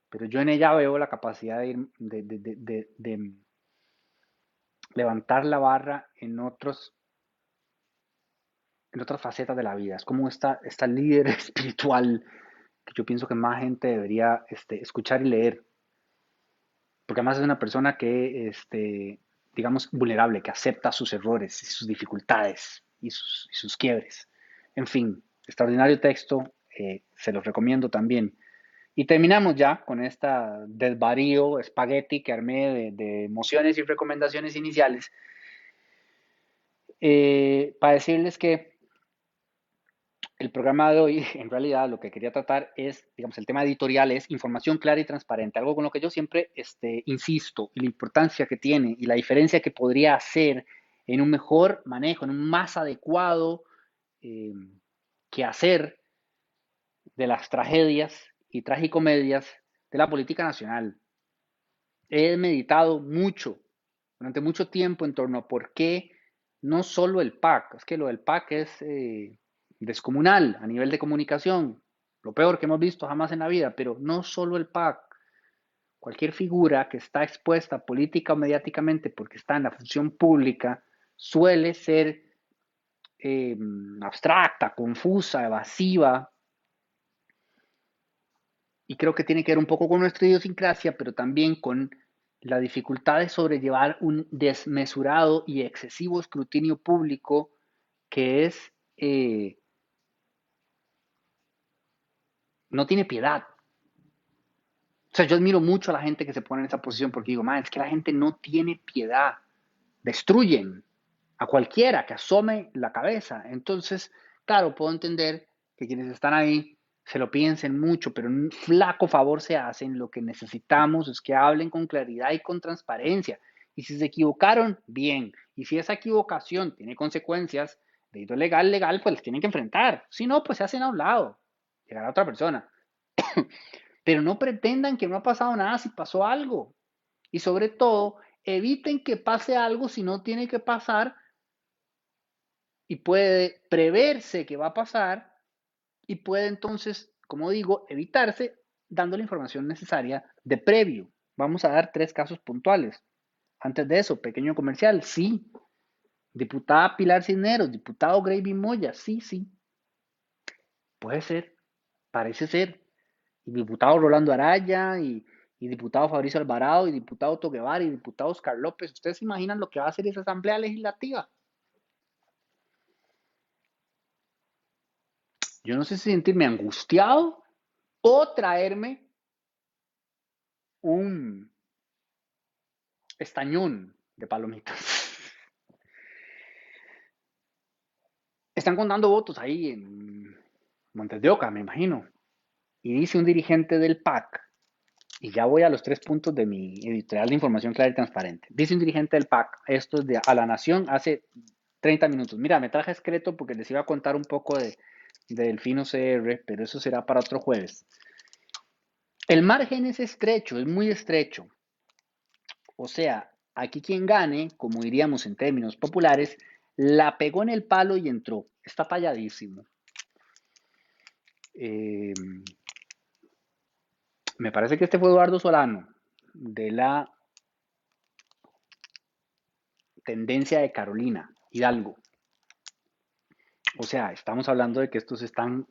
pero yo en ella veo la capacidad de, de levantar la barra en otros en otras facetas de la vida. Es como esta, esta líder espiritual que yo pienso que más gente debería este, escuchar y leer. Porque además es una persona que, este, digamos, vulnerable, que acepta sus errores y sus dificultades y sus, quiebres. En fin, extraordinario texto, eh, se los recomiendo también. Y terminamos ya con esta desvarío, espagueti que armé de, de emociones y recomendaciones iniciales. Eh, para decirles que el programa de hoy, en realidad, lo que quería tratar es, digamos, el tema editorial es información clara y transparente, algo con lo que yo siempre este, insisto, y la importancia que tiene y la diferencia que podría hacer en un mejor manejo, en un más adecuado eh, que hacer de las tragedias y tragicomedias de la política nacional. He meditado mucho, durante mucho tiempo, en torno a por qué no solo el PAC, es que lo del PAC es... Eh, descomunal a nivel de comunicación, lo peor que hemos visto jamás en la vida, pero no solo el PAC, cualquier figura que está expuesta política o mediáticamente porque está en la función pública suele ser eh, abstracta, confusa, evasiva. Y creo que tiene que ver un poco con nuestra idiosincrasia, pero también con la dificultad de sobrellevar un desmesurado y excesivo escrutinio público que es eh, no tiene piedad. O sea, yo admiro mucho a la gente que se pone en esa posición porque digo, man, es que la gente no tiene piedad. Destruyen a cualquiera que asome la cabeza. Entonces, claro, puedo entender que quienes están ahí se lo piensen mucho, pero un flaco favor se hacen. Lo que necesitamos es que hablen con claridad y con transparencia. Y si se equivocaron, bien. Y si esa equivocación tiene consecuencias, de legal, legal, pues las tienen que enfrentar. Si no, pues se hacen a un lado llegar a otra persona. Pero no pretendan que no ha pasado nada si pasó algo. Y sobre todo, eviten que pase algo si no tiene que pasar y puede preverse que va a pasar y puede entonces, como digo, evitarse dando la información necesaria de previo. Vamos a dar tres casos puntuales. Antes de eso, pequeño comercial, sí. Diputada Pilar Cisneros, diputado Gravy Moya, sí, sí. Puede ser parece ser, y diputado Rolando Araya, y, diputado Fabricio Alvarado, y diputado Toguevar, y diputado Oscar López. ¿Ustedes se imaginan lo que va a hacer esa asamblea legislativa? Yo no sé si sentirme angustiado o traerme un estañón de palomitas. Están contando votos ahí en Montes de Oca, me imagino. Y dice un dirigente del PAC, y ya voy a los tres puntos de mi editorial de información clara y transparente. Dice un dirigente del PAC, esto es de A la Nación, hace 30 minutos. Mira, me traje escrito porque les iba a contar un poco de, de Delfino CR, pero eso será para otro jueves. El margen es estrecho, es muy estrecho. O sea, aquí quien gane, como diríamos en términos populares, la pegó en el palo y entró. Está talladísimo. Eh, me parece que este fue Eduardo Solano, de la tendencia de Carolina, Hidalgo. O sea, estamos hablando de que estos están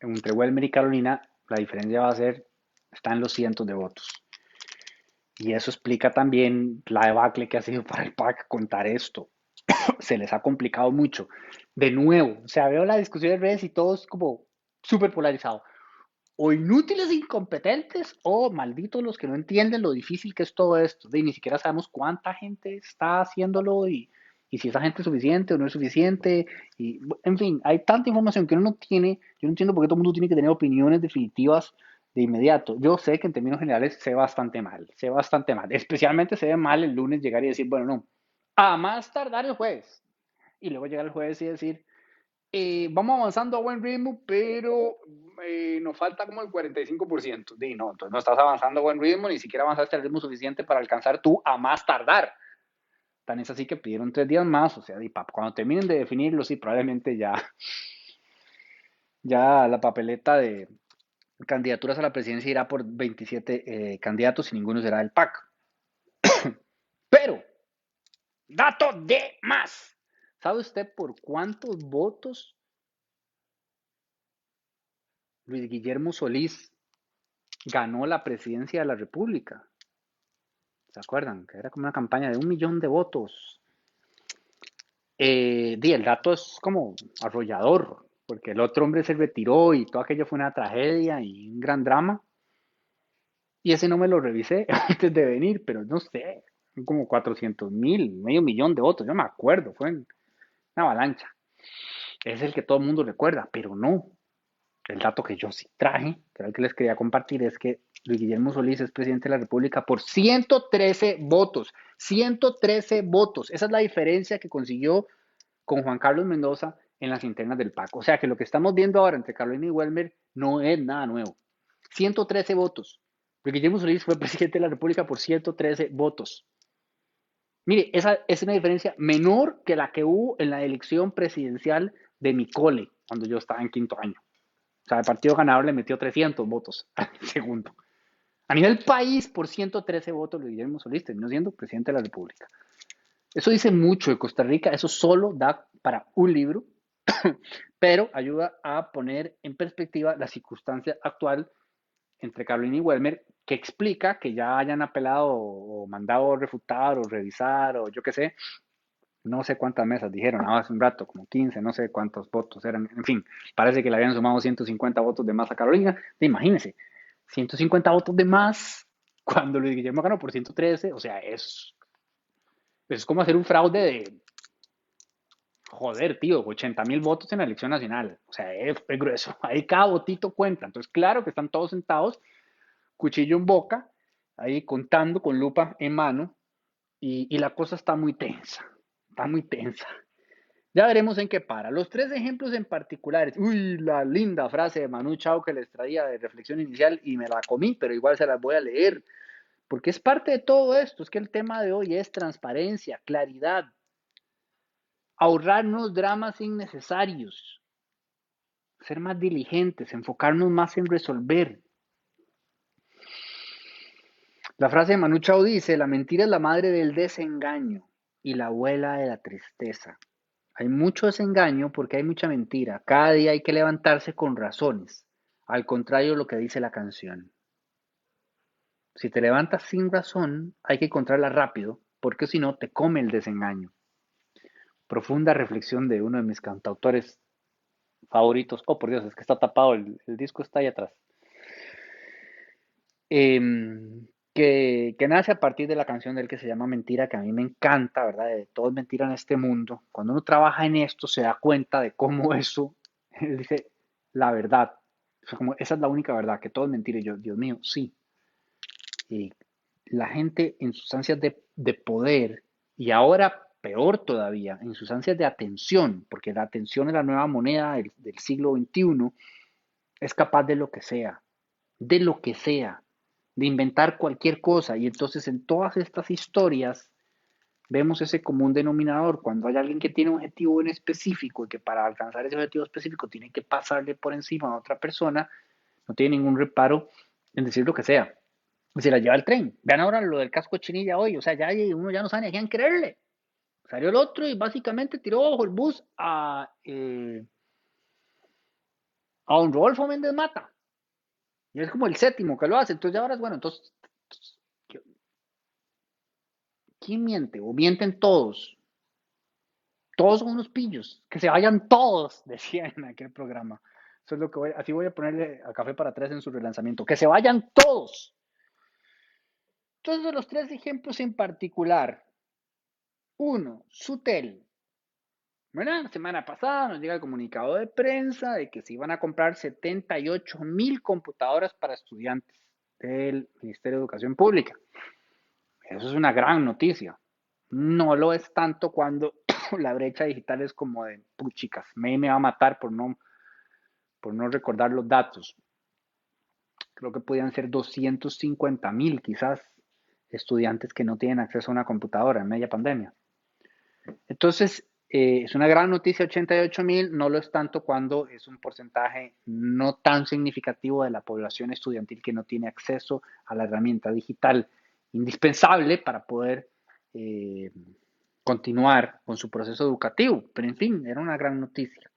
entre Welmer y Carolina, la diferencia va a ser, está en los cientos de votos. Y eso explica también la debacle que ha sido para el PAC contar esto. Se les ha complicado mucho. De nuevo, o sea, veo la discusión de redes y todo es como súper polarizado. O inútiles e incompetentes o malditos los que no entienden lo difícil que es todo esto. De, ni siquiera sabemos cuánta gente está haciéndolo y, y si esa gente es suficiente o no es suficiente. Y, en fin, hay tanta información que uno no tiene. Yo no entiendo por qué todo el mundo tiene que tener opiniones definitivas de inmediato. Yo sé que en términos generales se bastante mal, se bastante mal. Especialmente se ve mal el lunes llegar y decir, bueno, no, a más tardar el jueves. Y luego llegar el jueves y decir, eh, vamos avanzando a buen ritmo, pero eh, nos falta como el 45%. Di, no, entonces no estás avanzando a buen ritmo, ni siquiera avanzaste al ritmo suficiente para alcanzar tú a más tardar. Tan es así que pidieron tres días más, o sea, di, cuando terminen de definirlo, sí, probablemente ya, ya la papeleta de candidaturas a la presidencia irá por 27 eh, candidatos y ninguno será del PAC. Pero, dato de más. ¿Sabe usted por cuántos votos Luis Guillermo Solís ganó la presidencia de la República? ¿Se acuerdan? Que era como una campaña de un millón de votos. Eh, el dato es como arrollador, porque el otro hombre se retiró y todo aquello fue una tragedia y un gran drama. Y ese no me lo revisé antes de venir, pero no sé, como 400 mil, medio millón de votos, yo me acuerdo, fue una avalancha. Es el que todo el mundo recuerda, pero no. El dato que yo sí traje, que era el que les quería compartir, es que Luis Guillermo Solís es presidente de la República por 113 votos. 113 votos. Esa es la diferencia que consiguió con Juan Carlos Mendoza en las internas del PAC. O sea que lo que estamos viendo ahora entre Carolina y Welmer no es nada nuevo. 113 votos. Luis Guillermo Solís fue presidente de la República por 113 votos. Mire, esa es una diferencia menor que la que hubo en la elección presidencial de mi cole, cuando yo estaba en quinto año. O sea, el partido ganador le metió 300 votos al segundo. A nivel país, por 113 votos, Luis Guillermo Solís terminó siendo presidente de la República. Eso dice mucho de Costa Rica, eso solo da para un libro, pero ayuda a poner en perspectiva la circunstancia actual entre Carolina y Welmer, que explica que ya hayan apelado o mandado refutar o revisar o yo qué sé, no sé cuántas mesas dijeron, hace un rato, como 15, no sé cuántos votos eran, en fin, parece que le habían sumado 150 votos de más a Carolina, imagínense, 150 votos de más cuando Luis Guillermo ganó por 113, o sea, es, es como hacer un fraude de, joder, tío, 80 mil votos en la elección nacional, o sea, es, es grueso, ahí cada votito cuenta, entonces claro que están todos sentados, cuchillo en boca, ahí contando con lupa en mano, y, y la cosa está muy tensa, está muy tensa. Ya veremos en qué para. Los tres ejemplos en particulares. Uy, la linda frase de Manu Chao que les traía de reflexión inicial y me la comí, pero igual se las voy a leer. Porque es parte de todo esto. Es que el tema de hoy es transparencia, claridad, ahorrarnos dramas innecesarios, ser más diligentes, enfocarnos más en resolver. La frase de Manu Chao dice, la mentira es la madre del desengaño y la abuela de la tristeza. Hay mucho desengaño porque hay mucha mentira. Cada día hay que levantarse con razones, al contrario de lo que dice la canción. Si te levantas sin razón, hay que encontrarla rápido, porque si no te come el desengaño. Profunda reflexión de uno de mis cantautores favoritos. Oh, por Dios, es que está tapado, el, disco está ahí atrás. Eh, que, nace a partir de la canción del que se llama Mentira, que a mí me encanta, ¿verdad? De todo es mentira en este mundo. Cuando uno trabaja en esto, se da cuenta de cómo eso, él dice, la verdad. como, esa es la única verdad, que todo es mentira. Y yo, Dios mío, sí. Y la gente en sus ansias de, poder, y ahora peor todavía, en sus ansias de atención, porque la atención es la nueva moneda del, siglo XXI, es capaz de lo que sea, de lo que sea de inventar cualquier cosa. Y entonces en todas estas historias vemos ese común denominador. Cuando hay alguien que tiene un objetivo en específico y que para alcanzar ese objetivo específico tiene que pasarle por encima a otra persona, no tiene ningún reparo en decir lo que sea. Se la lleva el tren. Vean ahora lo del casco chinilla hoy. O sea, ya uno ya no sabe ni a quién creerle. Salió el otro y básicamente tiró ojo el bus a, eh, a un Rodolfo Méndez Mata. Y es como el séptimo que lo hace. Entonces ahora es bueno. Entonces, ¿quién miente? ¿O mienten todos? Todos son unos pillos. Que se vayan todos, decía en aquel programa. Eso es lo que voy, así voy a ponerle a Café para Tres en su relanzamiento. Que se vayan todos. Entonces, los tres ejemplos en particular. Uno, Sutel. La semana pasada nos llega el comunicado de prensa de que se iban a comprar 78 mil computadoras para estudiantes del Ministerio de Educación Pública. Eso es una gran noticia. No lo es tanto cuando la brecha digital es como de, chicas, me, me va a matar por no, por no recordar los datos. Creo que podían ser 250 mil quizás estudiantes que no tienen acceso a una computadora en media pandemia. Entonces, eh, es una gran noticia, 88 mil, no lo es tanto cuando es un porcentaje no tan significativo de la población estudiantil que no tiene acceso a la herramienta digital indispensable para poder eh, continuar con su proceso educativo. Pero en fin, era una gran noticia.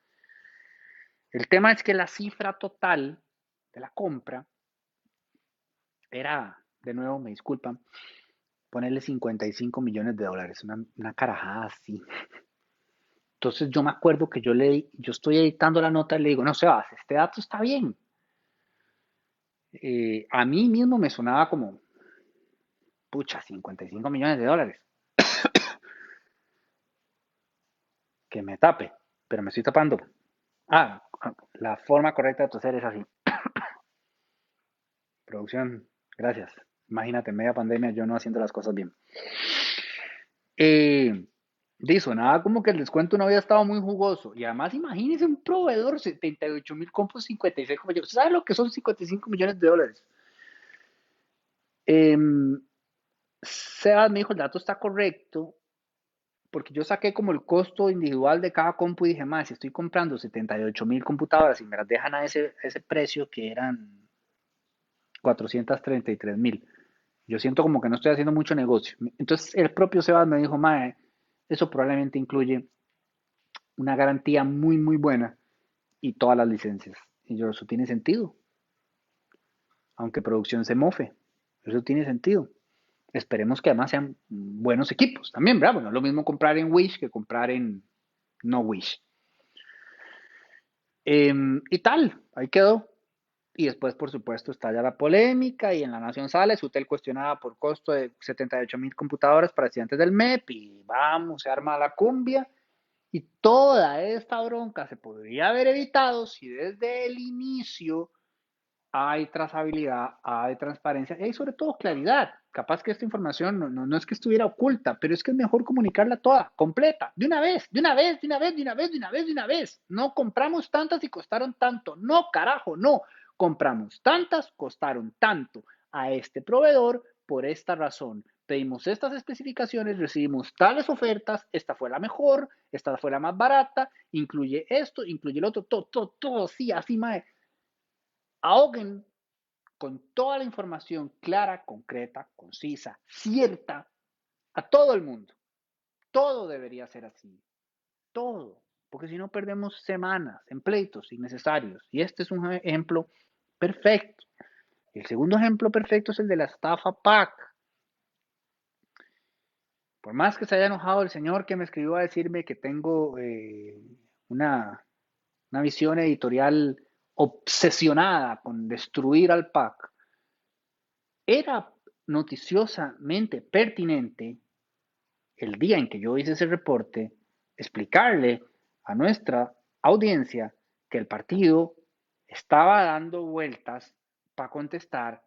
El tema es que la cifra total de la compra era, de nuevo, me disculpan, ponerle 55 millones de dólares, una, una carajada así. Entonces yo me acuerdo que yo le, yo estoy editando la nota y le digo, no, Sebas, este dato está bien. Eh, a mí mismo me sonaba como, pucha, 55 millones de dólares. que me tape, pero me estoy tapando. Ah, la forma correcta de toser es así. Producción, gracias. Imagínate, media pandemia, yo no haciendo las cosas bien. Eh, Dice, nada como que el descuento no había estado muy jugoso. Y además, imagínese un proveedor, 78 mil compos, 56 millones. ¿Sabe lo que son 55 millones de dólares? Eh, Sebas me dijo, el dato está correcto, porque yo saqué como el costo individual de cada compu y dije, más, si estoy comprando 78 mil computadoras y me las dejan a ese, ese precio que eran 433 mil, yo siento como que no estoy haciendo mucho negocio. Entonces el propio Sebas me dijo, mae, eso probablemente incluye una garantía muy, muy buena y todas las licencias. Y yo, eso tiene sentido. Aunque producción se mofe, eso tiene sentido. Esperemos que además sean buenos equipos también, ¿verdad? no es lo mismo comprar en Wish que comprar en no Wish. Em, y tal, ahí quedó. Y después, por supuesto, está ya la polémica y en la Nación sale, Sutel cuestionada por costo de 78 mil computadoras para estudiantes del MEP y vamos, se arma la cumbia. Y toda esta bronca se podría haber evitado si desde el inicio hay trazabilidad, hay transparencia y hay sobre todo claridad. Capaz que esta información no, no, no, es que estuviera oculta, pero es que es mejor comunicarla toda, completa, de una vez, de una vez, de una vez, de una vez, de una vez, de una vez. No compramos tantas y costaron tanto. No, carajo, no. Compramos tantas, costaron tanto a este proveedor por esta razón. Pedimos estas especificaciones, recibimos tales ofertas, esta fue la mejor, esta fue la más barata, incluye esto, incluye el otro, todo, todo, todo, sí, así, mae. Ahoguen con toda la información clara, concreta, concisa, cierta, a todo el mundo. Todo debería ser así. Todo. Porque si no perdemos semanas en pleitos innecesarios. Y este es un ejemplo perfecto. El segundo ejemplo perfecto es el de la estafa PAC. Por más que se haya enojado el señor que me escribió a decirme que tengo eh, una, una visión editorial obsesionada con destruir al PAC, era noticiosamente pertinente el día en que yo hice ese reporte explicarle a nuestra audiencia que el partido estaba dando vueltas para contestar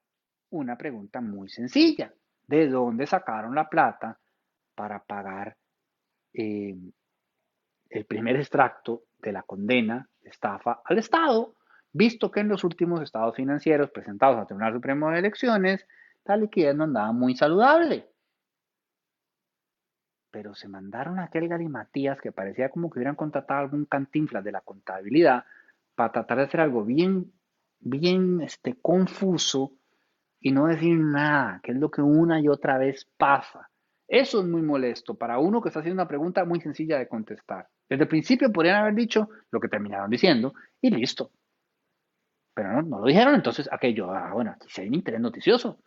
una pregunta muy sencilla. ¿De dónde sacaron la plata para pagar eh, el primer extracto de la condena de estafa al Estado? Visto que en los últimos estados financieros presentados al Tribunal Supremo de Elecciones, la liquidez no andaba muy saludable. Pero se mandaron a aquel galimatías que parecía como que hubieran contratado algún cantinflas de la contabilidad para tratar de hacer algo bien, bien este, confuso y no decir nada, que es lo que una y otra vez pasa. Eso es muy molesto para uno que está haciendo una pregunta muy sencilla de contestar. Desde el principio podrían haber dicho lo que terminaron diciendo y listo. Pero no, no lo dijeron, entonces aquello, ah, bueno, aquí sí hay un interés noticioso.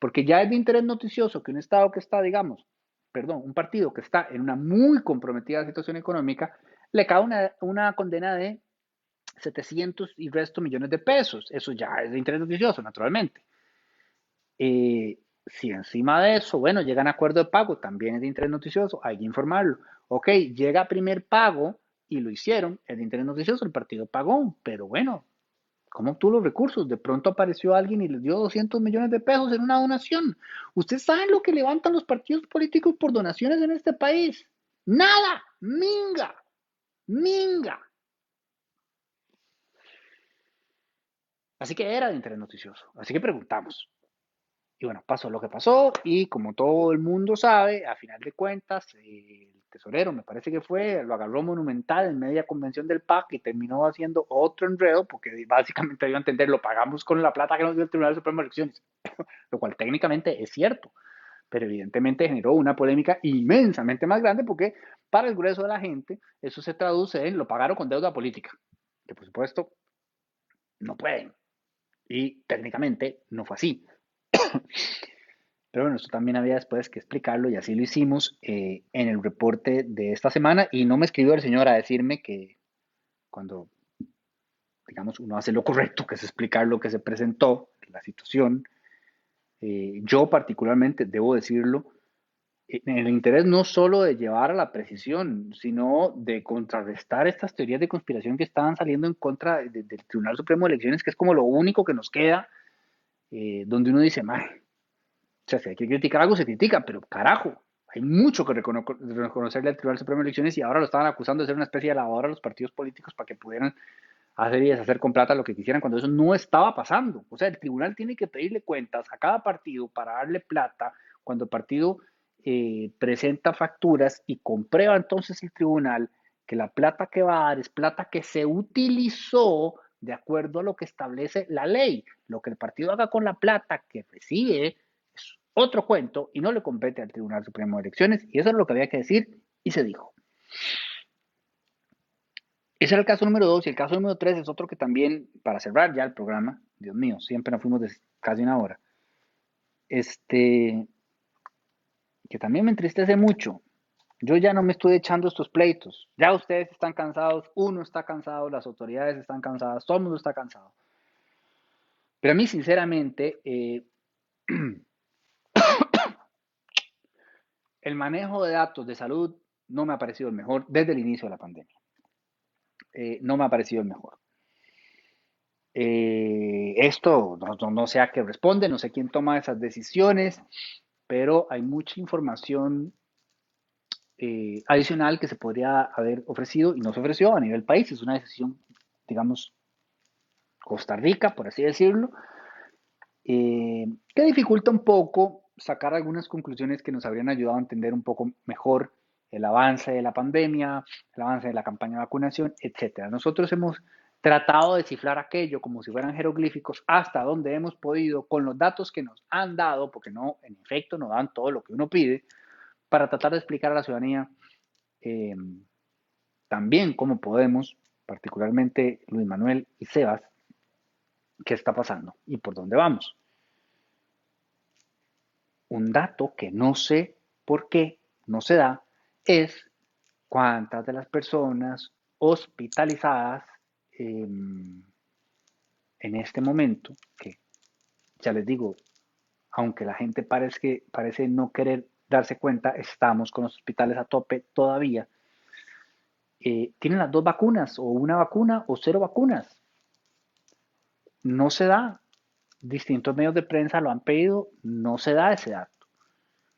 Porque ya es de interés noticioso que un Estado que está, digamos, perdón, un partido que está en una muy comprometida situación económica, le cae una, condena de 700 y resto millones de pesos. Eso ya es de interés noticioso, naturalmente. Eh, si encima de eso, bueno, llegan a acuerdo de pago, también es de interés noticioso, hay que informarlo. Ok, llega primer pago y lo hicieron, el interés noticioso, el partido pagó, pero bueno, ¿cómo obtuvo los recursos? De pronto apareció alguien y les dio 200 millones de pesos en una donación. ¿Ustedes saben lo que levantan los partidos políticos por donaciones en este país? Nada, minga, minga. Así que era de interés noticioso. Así que preguntamos. Y bueno, pasó lo que pasó y como todo el mundo sabe, a final de cuentas, el tesorero, me parece que fue, lo agarró monumental en media convención del PAC y terminó haciendo otro enredo porque básicamente dio a entender, lo pagamos con la plata que nos dio el Tribunal Supremo de Elecciones, lo cual técnicamente es cierto, pero evidentemente generó una polémica inmensamente más grande porque para el grueso de la gente eso se traduce en lo pagaron con deuda política, que por supuesto no pueden. Y técnicamente no fue así. Pero bueno, esto también había después que explicarlo y así lo hicimos eh, en el reporte de esta semana. Y no me escribió el señor a decirme que cuando, digamos, uno hace lo correcto, que es explicar lo que se presentó, la situación, eh, yo particularmente, debo decirlo, en el interés no solo de llevar a la precisión, sino de contrarrestar estas teorías de conspiración que estaban saliendo en contra del Tribunal Supremo de Elecciones, que es como lo único que nos queda, eh, donde uno dice, o sea, si hay que criticar algo, se critica, pero carajo, hay mucho que reconocerle al Tribunal Supremo de Elecciones y ahora lo estaban acusando de ser una especie de lavadora a los partidos políticos para que pudieran hacer y deshacer con plata lo que quisieran cuando eso no estaba pasando. O sea, el tribunal tiene que pedirle cuentas a cada partido para darle plata cuando el partido eh, presenta facturas y comprueba entonces el tribunal que la plata que va a dar es plata que se utilizó de acuerdo a lo que establece la ley. Lo que el partido haga con la plata que recibe otro cuento y no le compete al Tribunal Supremo de Elecciones y eso es lo que había que decir y se dijo. Ese era el caso número dos y el caso número tres es otro que también, para cerrar ya el programa, Dios mío, siempre nos fuimos de casi una hora. Este, que también me entristece mucho. Yo ya no me estoy echando estos pleitos. Ya ustedes están cansados, uno está cansado, las autoridades están cansadas, todo el mundo está cansado. Pero a mí, sinceramente, eh, el manejo de datos de salud no me ha parecido el mejor desde el inicio de la pandemia. Eh, no me ha parecido el mejor. Eh, esto no, no, sé a qué responde, no sé quién toma esas decisiones, pero hay mucha información eh, adicional que se podría haber ofrecido y no se ofreció a nivel país. Es una decisión, digamos, Costa Rica, por así decirlo, que dificulta un poco sacar algunas conclusiones que nos habrían ayudado a entender un poco mejor el avance de la pandemia, el avance de la campaña de vacunación, etc. Nosotros hemos tratado de cifrar aquello como si fueran jeroglíficos hasta donde hemos podido con los datos que nos han dado, porque no, en efecto, no dan todo lo que uno pide, para tratar de explicar a la ciudadanía eh, también cómo podemos, particularmente Luis Manuel y Sebas, qué está pasando y por dónde vamos. Un dato que no sé por qué no se da es cuántas de las personas hospitalizadas Em, en este momento, que ya les digo, aunque la gente parece, parece no querer darse cuenta, estamos con los hospitales a tope todavía, eh, tienen las dos vacunas, o una vacuna o cero vacunas. No se da. Distintos medios de prensa lo han pedido, no se da ese dato.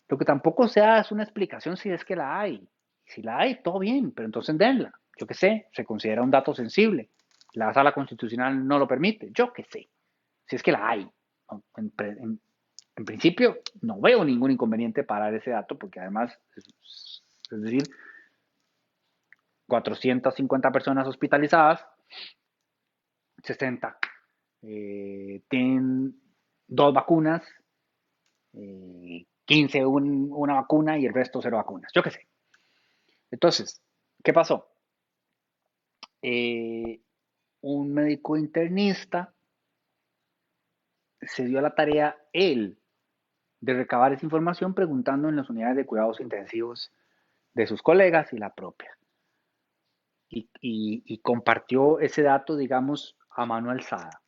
Lo que tampoco se da es una explicación si es que la hay. Si la hay, todo bien, pero entonces denla. Yo qué sé, se considera un dato sensible la sala constitucional no lo permite, yo qué sé, si es que la hay. En, principio no veo ningún inconveniente para ese dato, porque además, es, decir, 450 personas hospitalizadas, 60 eh, tienen dos vacunas, 15 eh, una vacuna y el resto cero vacunas, yo qué sé. Entonces, ¿qué pasó? Eh, un médico internista se dio a la tarea él de recabar esa información preguntando en las unidades de cuidados intensivos de sus colegas y la propia. Y, compartió ese dato, digamos, a mano alzada.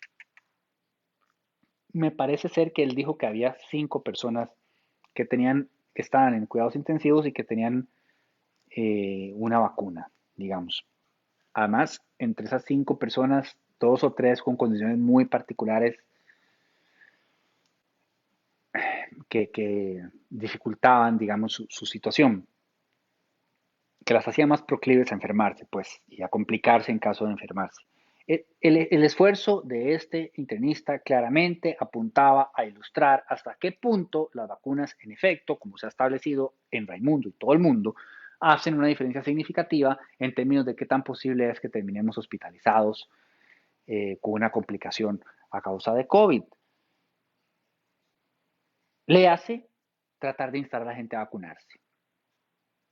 Me parece ser que él dijo que había cinco personas que tenían, que estaban en cuidados intensivos y que tenían eh, una vacuna, digamos. Además, entre esas cinco personas, dos o tres con condiciones muy particulares que, dificultaban, digamos, su, situación, que las hacía más proclives a enfermarse, pues, y a complicarse en caso de enfermarse. El, esfuerzo de este internista claramente apuntaba a ilustrar hasta qué punto las vacunas, en efecto, como se ha establecido en Raimundo y todo el mundo, hacen una diferencia significativa en términos de qué tan posible es que terminemos hospitalizados eh, con una complicación a causa de COVID. Le hace tratar de instar a la gente a vacunarse,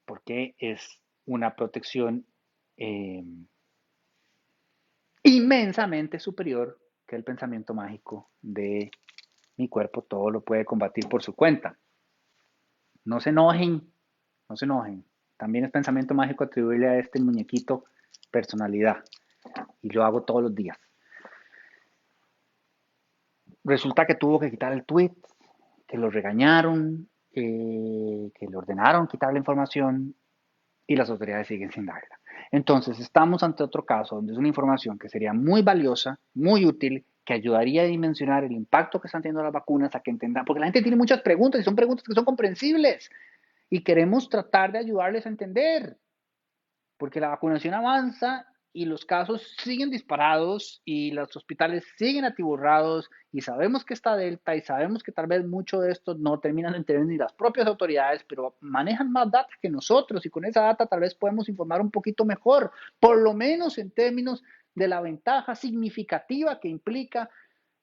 porque es una protección em, inmensamente superior que el pensamiento mágico de mi cuerpo todo lo puede combatir por su cuenta. No se enojen, no se enojen. También es pensamiento mágico atribuirle a este muñequito personalidad. Y lo hago todos los días. Resulta que tuvo que quitar el tweet, que lo regañaron, eh, que le ordenaron quitar la información y las autoridades siguen sin darla. Entonces, estamos ante otro caso donde es una información que sería muy valiosa, muy útil, que ayudaría a dimensionar el impacto que están teniendo las vacunas, a que entendan, porque la gente tiene muchas preguntas y son preguntas que son comprensibles. Y queremos tratar de ayudarles a entender, porque la vacunación avanza y los casos siguen disparados y los hospitales siguen atiborrados y sabemos que está Delta y sabemos que tal vez mucho de esto no terminan de entender ni las propias autoridades, pero manejan más data que nosotros y con esa data tal vez podemos informar un poquito mejor, por lo menos en términos de la ventaja significativa que implica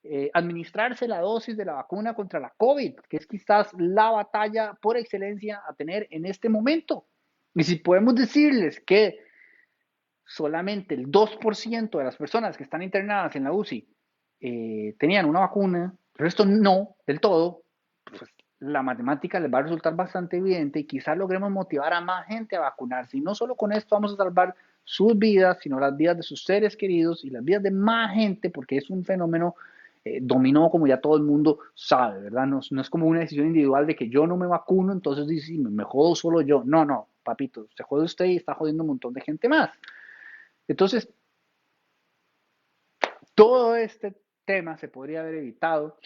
eh, administrarse la dosis de la vacuna contra la COVID, que es quizás la batalla por excelencia a tener en este momento. Y si podemos decirles que solamente el 2% de las personas que están internadas en la UCI eh, tenían una vacuna, el resto no del todo, pues la matemática les va a resultar bastante evidente y quizás logremos motivar a más gente a vacunarse. Y no solo con esto vamos a salvar sus vidas, sino las vidas de sus seres queridos y las vidas de más gente, porque es un fenómeno eh, dominó como ya todo el mundo sabe, ¿verdad? No, no, es como una decisión individual de que yo no me vacuno, entonces dice, me jodo solo yo. No, no, papito, se jode usted y está jodiendo un montón de gente más. Entonces, todo este tema se podría haber evitado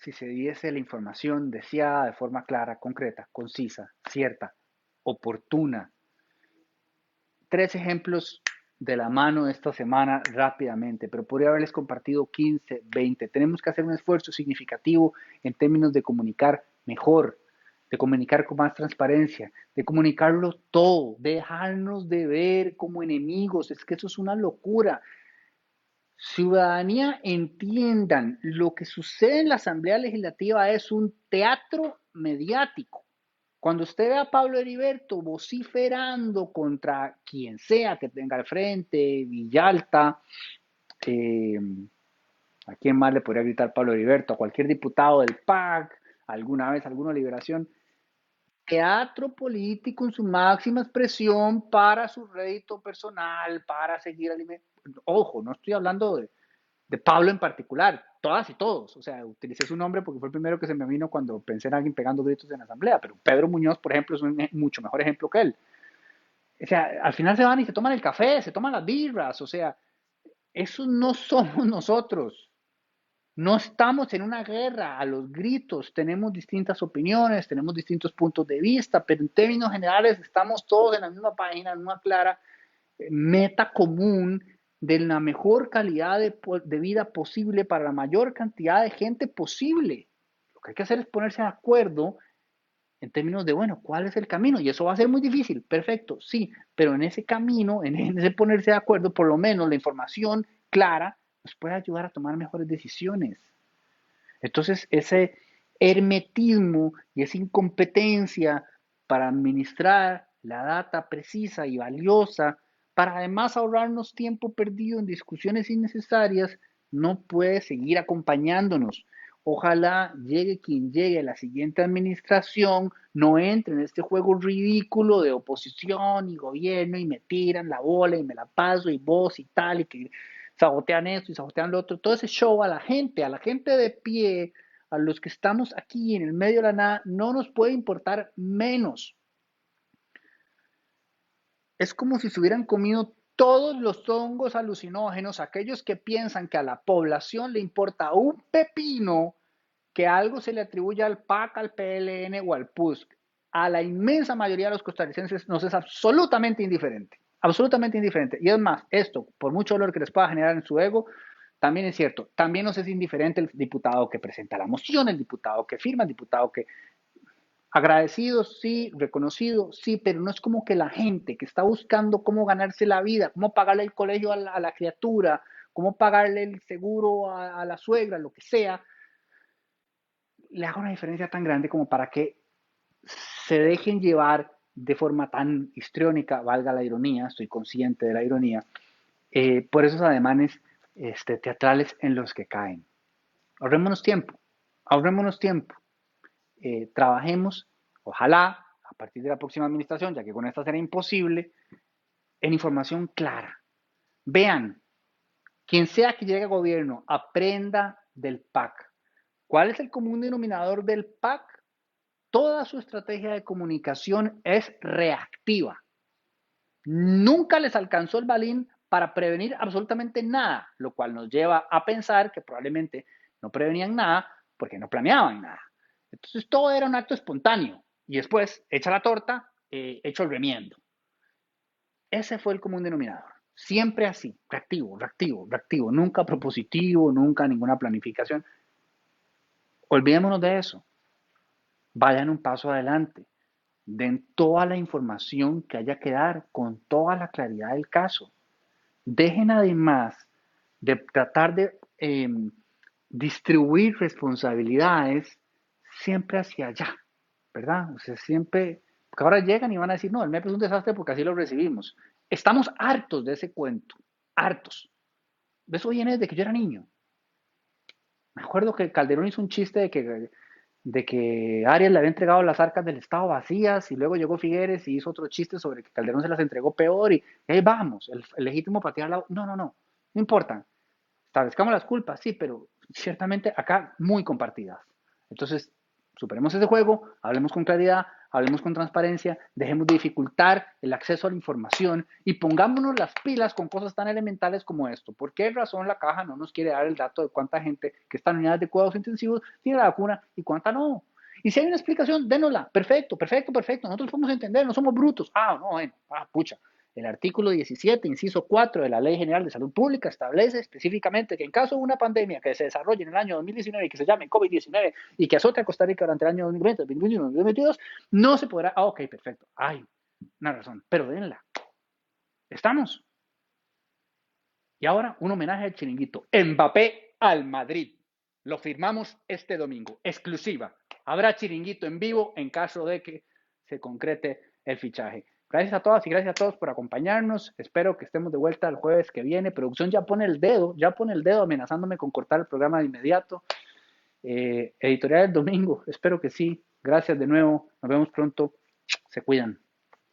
si se diese la información deseada de forma clara, concreta, concisa, cierta, oportuna. Tres ejemplos de la mano esta semana rápidamente, pero podría haberles compartido 15, 20. Tenemos que hacer un esfuerzo significativo en términos de comunicar mejor, de comunicar con más transparencia, de comunicarlo todo, dejarnos de ver como enemigos. Es que eso es una locura. Ciudadanía, entiendan, lo que sucede en la Asamblea Legislativa es un teatro mediático. Cuando usted ve a Pablo Heriberto vociferando contra quien sea que tenga al frente, Villalta, eh, ¿a quién más le podría gritar Pablo Heriberto? A cualquier diputado del PAC, alguna vez, alguna liberación. Teatro político en su máxima expresión para su rédito personal, para seguir alimentando. Ojo, no estoy hablando de, de Pablo en particular, todas y todos. O sea, utilicé su nombre porque fue el primero que se me vino cuando pensé en alguien pegando gritos en la asamblea, pero Pedro Muñoz, por ejemplo, es un mucho mejor ejemplo que él. O sea, al final se van y se toman el café, se toman las birras, o sea, eso no somos nosotros. No estamos en una guerra a los gritos, tenemos distintas opiniones, tenemos distintos puntos de vista, pero en términos generales estamos todos en la misma página, en una clara eh, meta común de la mejor calidad de, vida posible para la mayor cantidad de gente posible. Lo que hay que hacer es ponerse de acuerdo en términos de, bueno, ¿cuál es el camino? Y eso va a ser muy difícil, perfecto, sí, pero en ese camino, en ese ponerse de acuerdo, por lo menos la información clara nos puede ayudar a tomar mejores decisiones. Entonces, ese hermetismo y esa incompetencia para administrar la data precisa y valiosa para además ahorrarnos tiempo perdido en discusiones innecesarias, no puede seguir acompañándonos. Ojalá llegue quien llegue a la siguiente administración, no entre en este juego ridículo de oposición y gobierno y me tiran la bola y me la paso y vos y tal y que sabotean esto y sabotean lo otro. Todo ese show a la gente, a la gente de pie, a los que estamos aquí en el medio de la nada, no nos puede importar menos es como si se hubieran comido todos los hongos alucinógenos, aquellos que piensan que a la población le importa un pepino que algo se le atribuye al PAC, al PLN o al PUSC, a la inmensa mayoría de los costarricenses nos es absolutamente indiferente, absolutamente indiferente. Y es más, esto, por mucho dolor que les pueda generar en su ego, también es cierto, también nos es indiferente el diputado que presenta la moción, el diputado que firma, el diputado que Agradecido, sí, reconocido, sí, pero no es como que la gente que está buscando cómo ganarse la vida, cómo pagarle el colegio a la, criatura, cómo pagarle el seguro a, la suegra, lo que sea, le haga una diferencia tan grande como para que se dejen llevar de forma tan histriónica, valga la ironía, estoy consciente de la ironía, eh, por esos ademanes este, teatrales en los que caen. Ahorrémonos tiempo, ahorrémonos tiempo. Eh, trabajemos, ojalá, a partir de la próxima administración, ya que con esta será imposible, en información clara. Vean, quien sea que llegue a gobierno, aprenda del PAC. ¿Cuál es el común denominador del PAC? Toda su estrategia de comunicación es reactiva. Nunca les alcanzó el balín para prevenir absolutamente nada, lo cual nos lleva a pensar que probablemente no prevenían nada porque no planeaban nada. Entonces todo era un acto espontáneo y después echa la torta, eh, el remiendo. Ese fue el común denominador. Siempre así, reactivo, reactivo, reactivo, nunca propositivo, nunca ninguna planificación. Olvidémonos de eso. Vayan un paso adelante. Den toda la información que haya que dar con toda la claridad del caso. Dejen además de tratar de em, distribuir responsabilidades siempre hacia allá, ¿verdad? O sea, siempre, porque ahora llegan y van a decir, no, el MEP es un desastre porque así lo recibimos. Estamos hartos de ese cuento, hartos. Eso viene desde que yo era niño. Me acuerdo que Calderón hizo un chiste de que, de que Arias le había entregado las arcas del Estado vacías y luego llegó Figueres y hizo otro chiste sobre que Calderón se las entregó peor y, ahí vamos, el, legítimo patear la... No, no, no, no importa. Establezcamos las culpas, sí, pero ciertamente acá muy compartidas. Entonces, superemos ese juego, hablemos con claridad, hablemos con transparencia, dejemos de dificultar el acceso a la información y pongámonos las pilas con cosas tan elementales como esto. ¿Por qué razón la caja no nos quiere dar el dato de cuánta gente que está en unidades de cuidados intensivos tiene la vacuna y cuánta no? Y si hay una explicación, dénosla. Perfecto, perfecto, perfecto. Nosotros podemos entender, no somos brutos. Ah, no, bueno, ah, pucha. El artículo 17, inciso 4 de la Ley General de Salud Pública establece específicamente que en caso de una pandemia que se desarrolle en el año 2019 y que se llame COVID-19 y que azote a Costa Rica durante el año 2020, 2021, 2022, no se podrá. Ah, ok, perfecto. Hay una razón, pero denla. ¿Estamos? Y ahora un homenaje al chiringuito. Mbappé al Madrid. Lo firmamos este domingo, exclusiva. Habrá chiringuito en vivo en caso de que se concrete el fichaje. Gracias a todas y gracias a todos por acompañarnos. Espero que estemos de vuelta el jueves que viene. Producción ya pone el dedo, ya pone el dedo amenazándome con cortar el programa de inmediato. Eh, editorial del domingo, espero que sí. Gracias de nuevo. Nos vemos pronto. Se cuidan.